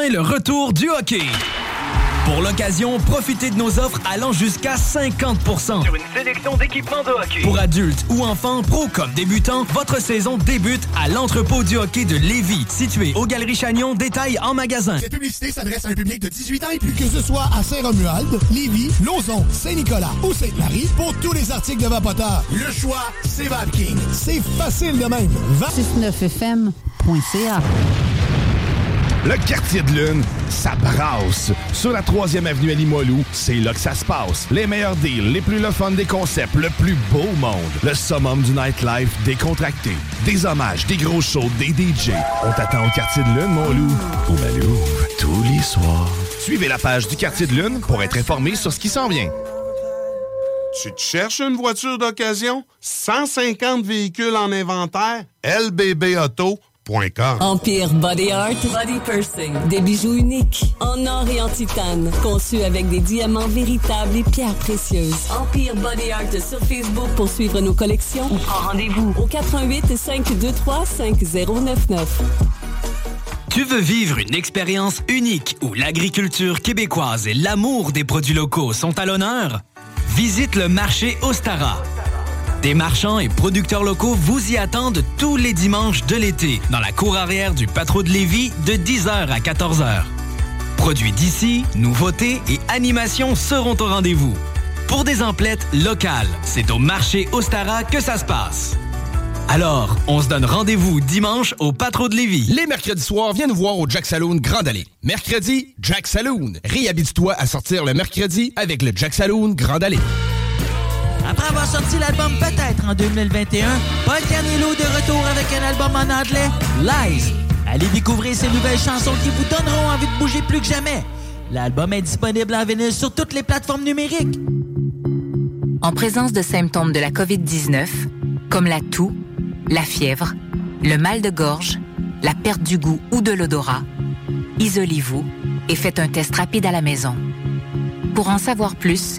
le retour du hockey. Pour l'occasion, profitez de nos offres allant jusqu'à 50% sur une sélection d'équipements de hockey. Pour adultes ou enfants, pro comme débutants, votre saison débute à l'entrepôt du hockey de Lévis, situé aux Galeries Chagnon, détail en magasin. Cette publicité s'adresse à un public de 18 ans et plus. Que ce soit à Saint-Romuald, Lévis, Lauson, Saint-Nicolas ou Sainte-Marie, pour tous les articles de Vapoteur, le choix, c'est VapKing. C'est facile de même. 69fm.ca le quartier de lune, ça brasse. Sur la 3e avenue à c'est là que ça se passe. Les meilleurs deals, les plus le fun des concepts, le plus beau monde. Le summum du nightlife décontracté. Des hommages, des gros shows, des DJ. On t'attend au quartier de lune, mon loup. Au Malou, tous les soirs. Suivez la page du quartier de lune pour être informé sur ce qui s'en vient. Tu te cherches une voiture d'occasion? 150 véhicules en inventaire? LBB Auto Empire Body Art, Body Pursing. Des bijoux uniques, en or et en titane, conçus avec des diamants véritables et pierres précieuses. Empire Body Art sur Facebook pour suivre nos collections ou prends rendez-vous au 88 523 5099. Tu veux vivre une expérience unique où l'agriculture québécoise et l'amour des produits locaux sont à l'honneur? Visite le marché Ostara des marchands et producteurs locaux vous y attendent tous les dimanches de l'été dans la cour arrière du Patro de Lévis de 10h à 14h. Produits d'ici, nouveautés et animations seront au rendez-vous. Pour des emplettes locales, c'est au marché Ostara que ça se passe. Alors, on se donne rendez-vous dimanche au Patro de Lévis. Les mercredis soirs, viens nous voir au Jack Saloon Grand Allée. Mercredi, Jack Saloon. Réhabite-toi à sortir le mercredi avec le Jack Saloon Grand Allée. Après avoir sorti l'album peut-être en 2021, Paul Canelo de retour avec un album en anglais, Lies. Allez découvrir ces nouvelles chansons qui vous donneront envie de bouger plus que jamais. L'album est disponible en vinyle sur toutes les plateformes numériques. En présence de symptômes de la COVID-19, comme la toux, la fièvre, le mal de gorge, la perte du goût ou de l'odorat, isolez-vous et faites un test rapide à la maison. Pour en savoir plus,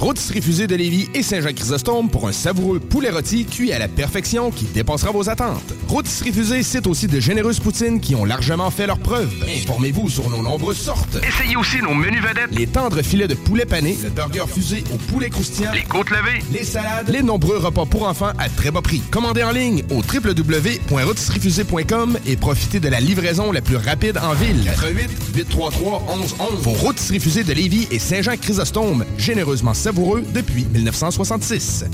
Rôtisserie Fusée de Lévis et Saint-Jean-Chrysostome pour un savoureux poulet rôti cuit à la perfection qui dépassera vos attentes. Rôtisserie Fusée cite aussi de généreuses poutines qui ont largement fait leur preuve. Informez-vous sur nos nombreuses sortes. Essayez aussi nos menus vedettes. Les tendres filets de poulet pané, le burger fusé au poulet croustillant, Les côtes levées. les salades, les nombreux repas pour enfants à très bas prix. Commandez en ligne au www.rôtisseriefusée.com et profitez de la livraison la plus rapide en ville. 88 833 1111 Vos Rôtisseries Fusées de Lévis et Saint-Jean-Chrysostome, généreusement savoureux depuis 1966.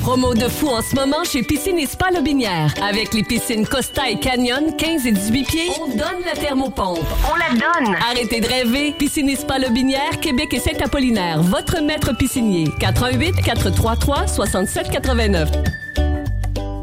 Promo de fou en ce moment chez Piscine et Spa Lobinière. Avec les piscines Costa et Canyon, 15 et 18 pieds, on donne la thermopompe. On la donne! Arrêtez de rêver. Piscine et Spa Lobinière, Québec et Saint-Apollinaire. Votre maître piscinier. 88 433 67 89.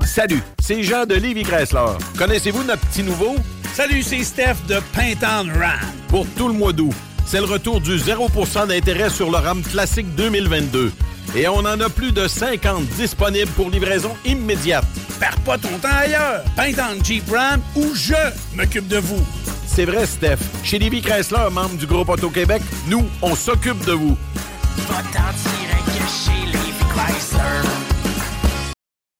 Salut, c'est Jean de Lévi Chrysler. Connaissez-vous notre petit nouveau? Salut, c'est Steph de Pintown Ram. Pour tout le mois d'août, c'est le retour du 0% d'intérêt sur le RAM classique 2022. Et on en a plus de 50 disponibles pour livraison immédiate. Perds pas ton temps ailleurs. Pintown Jeep Ram ou je m'occupe de vous. C'est vrai, Steph. Chez Lévi Chrysler, membre du groupe Auto-Québec, nous, on s'occupe de vous. Va t'en tirer que chez Chrysler.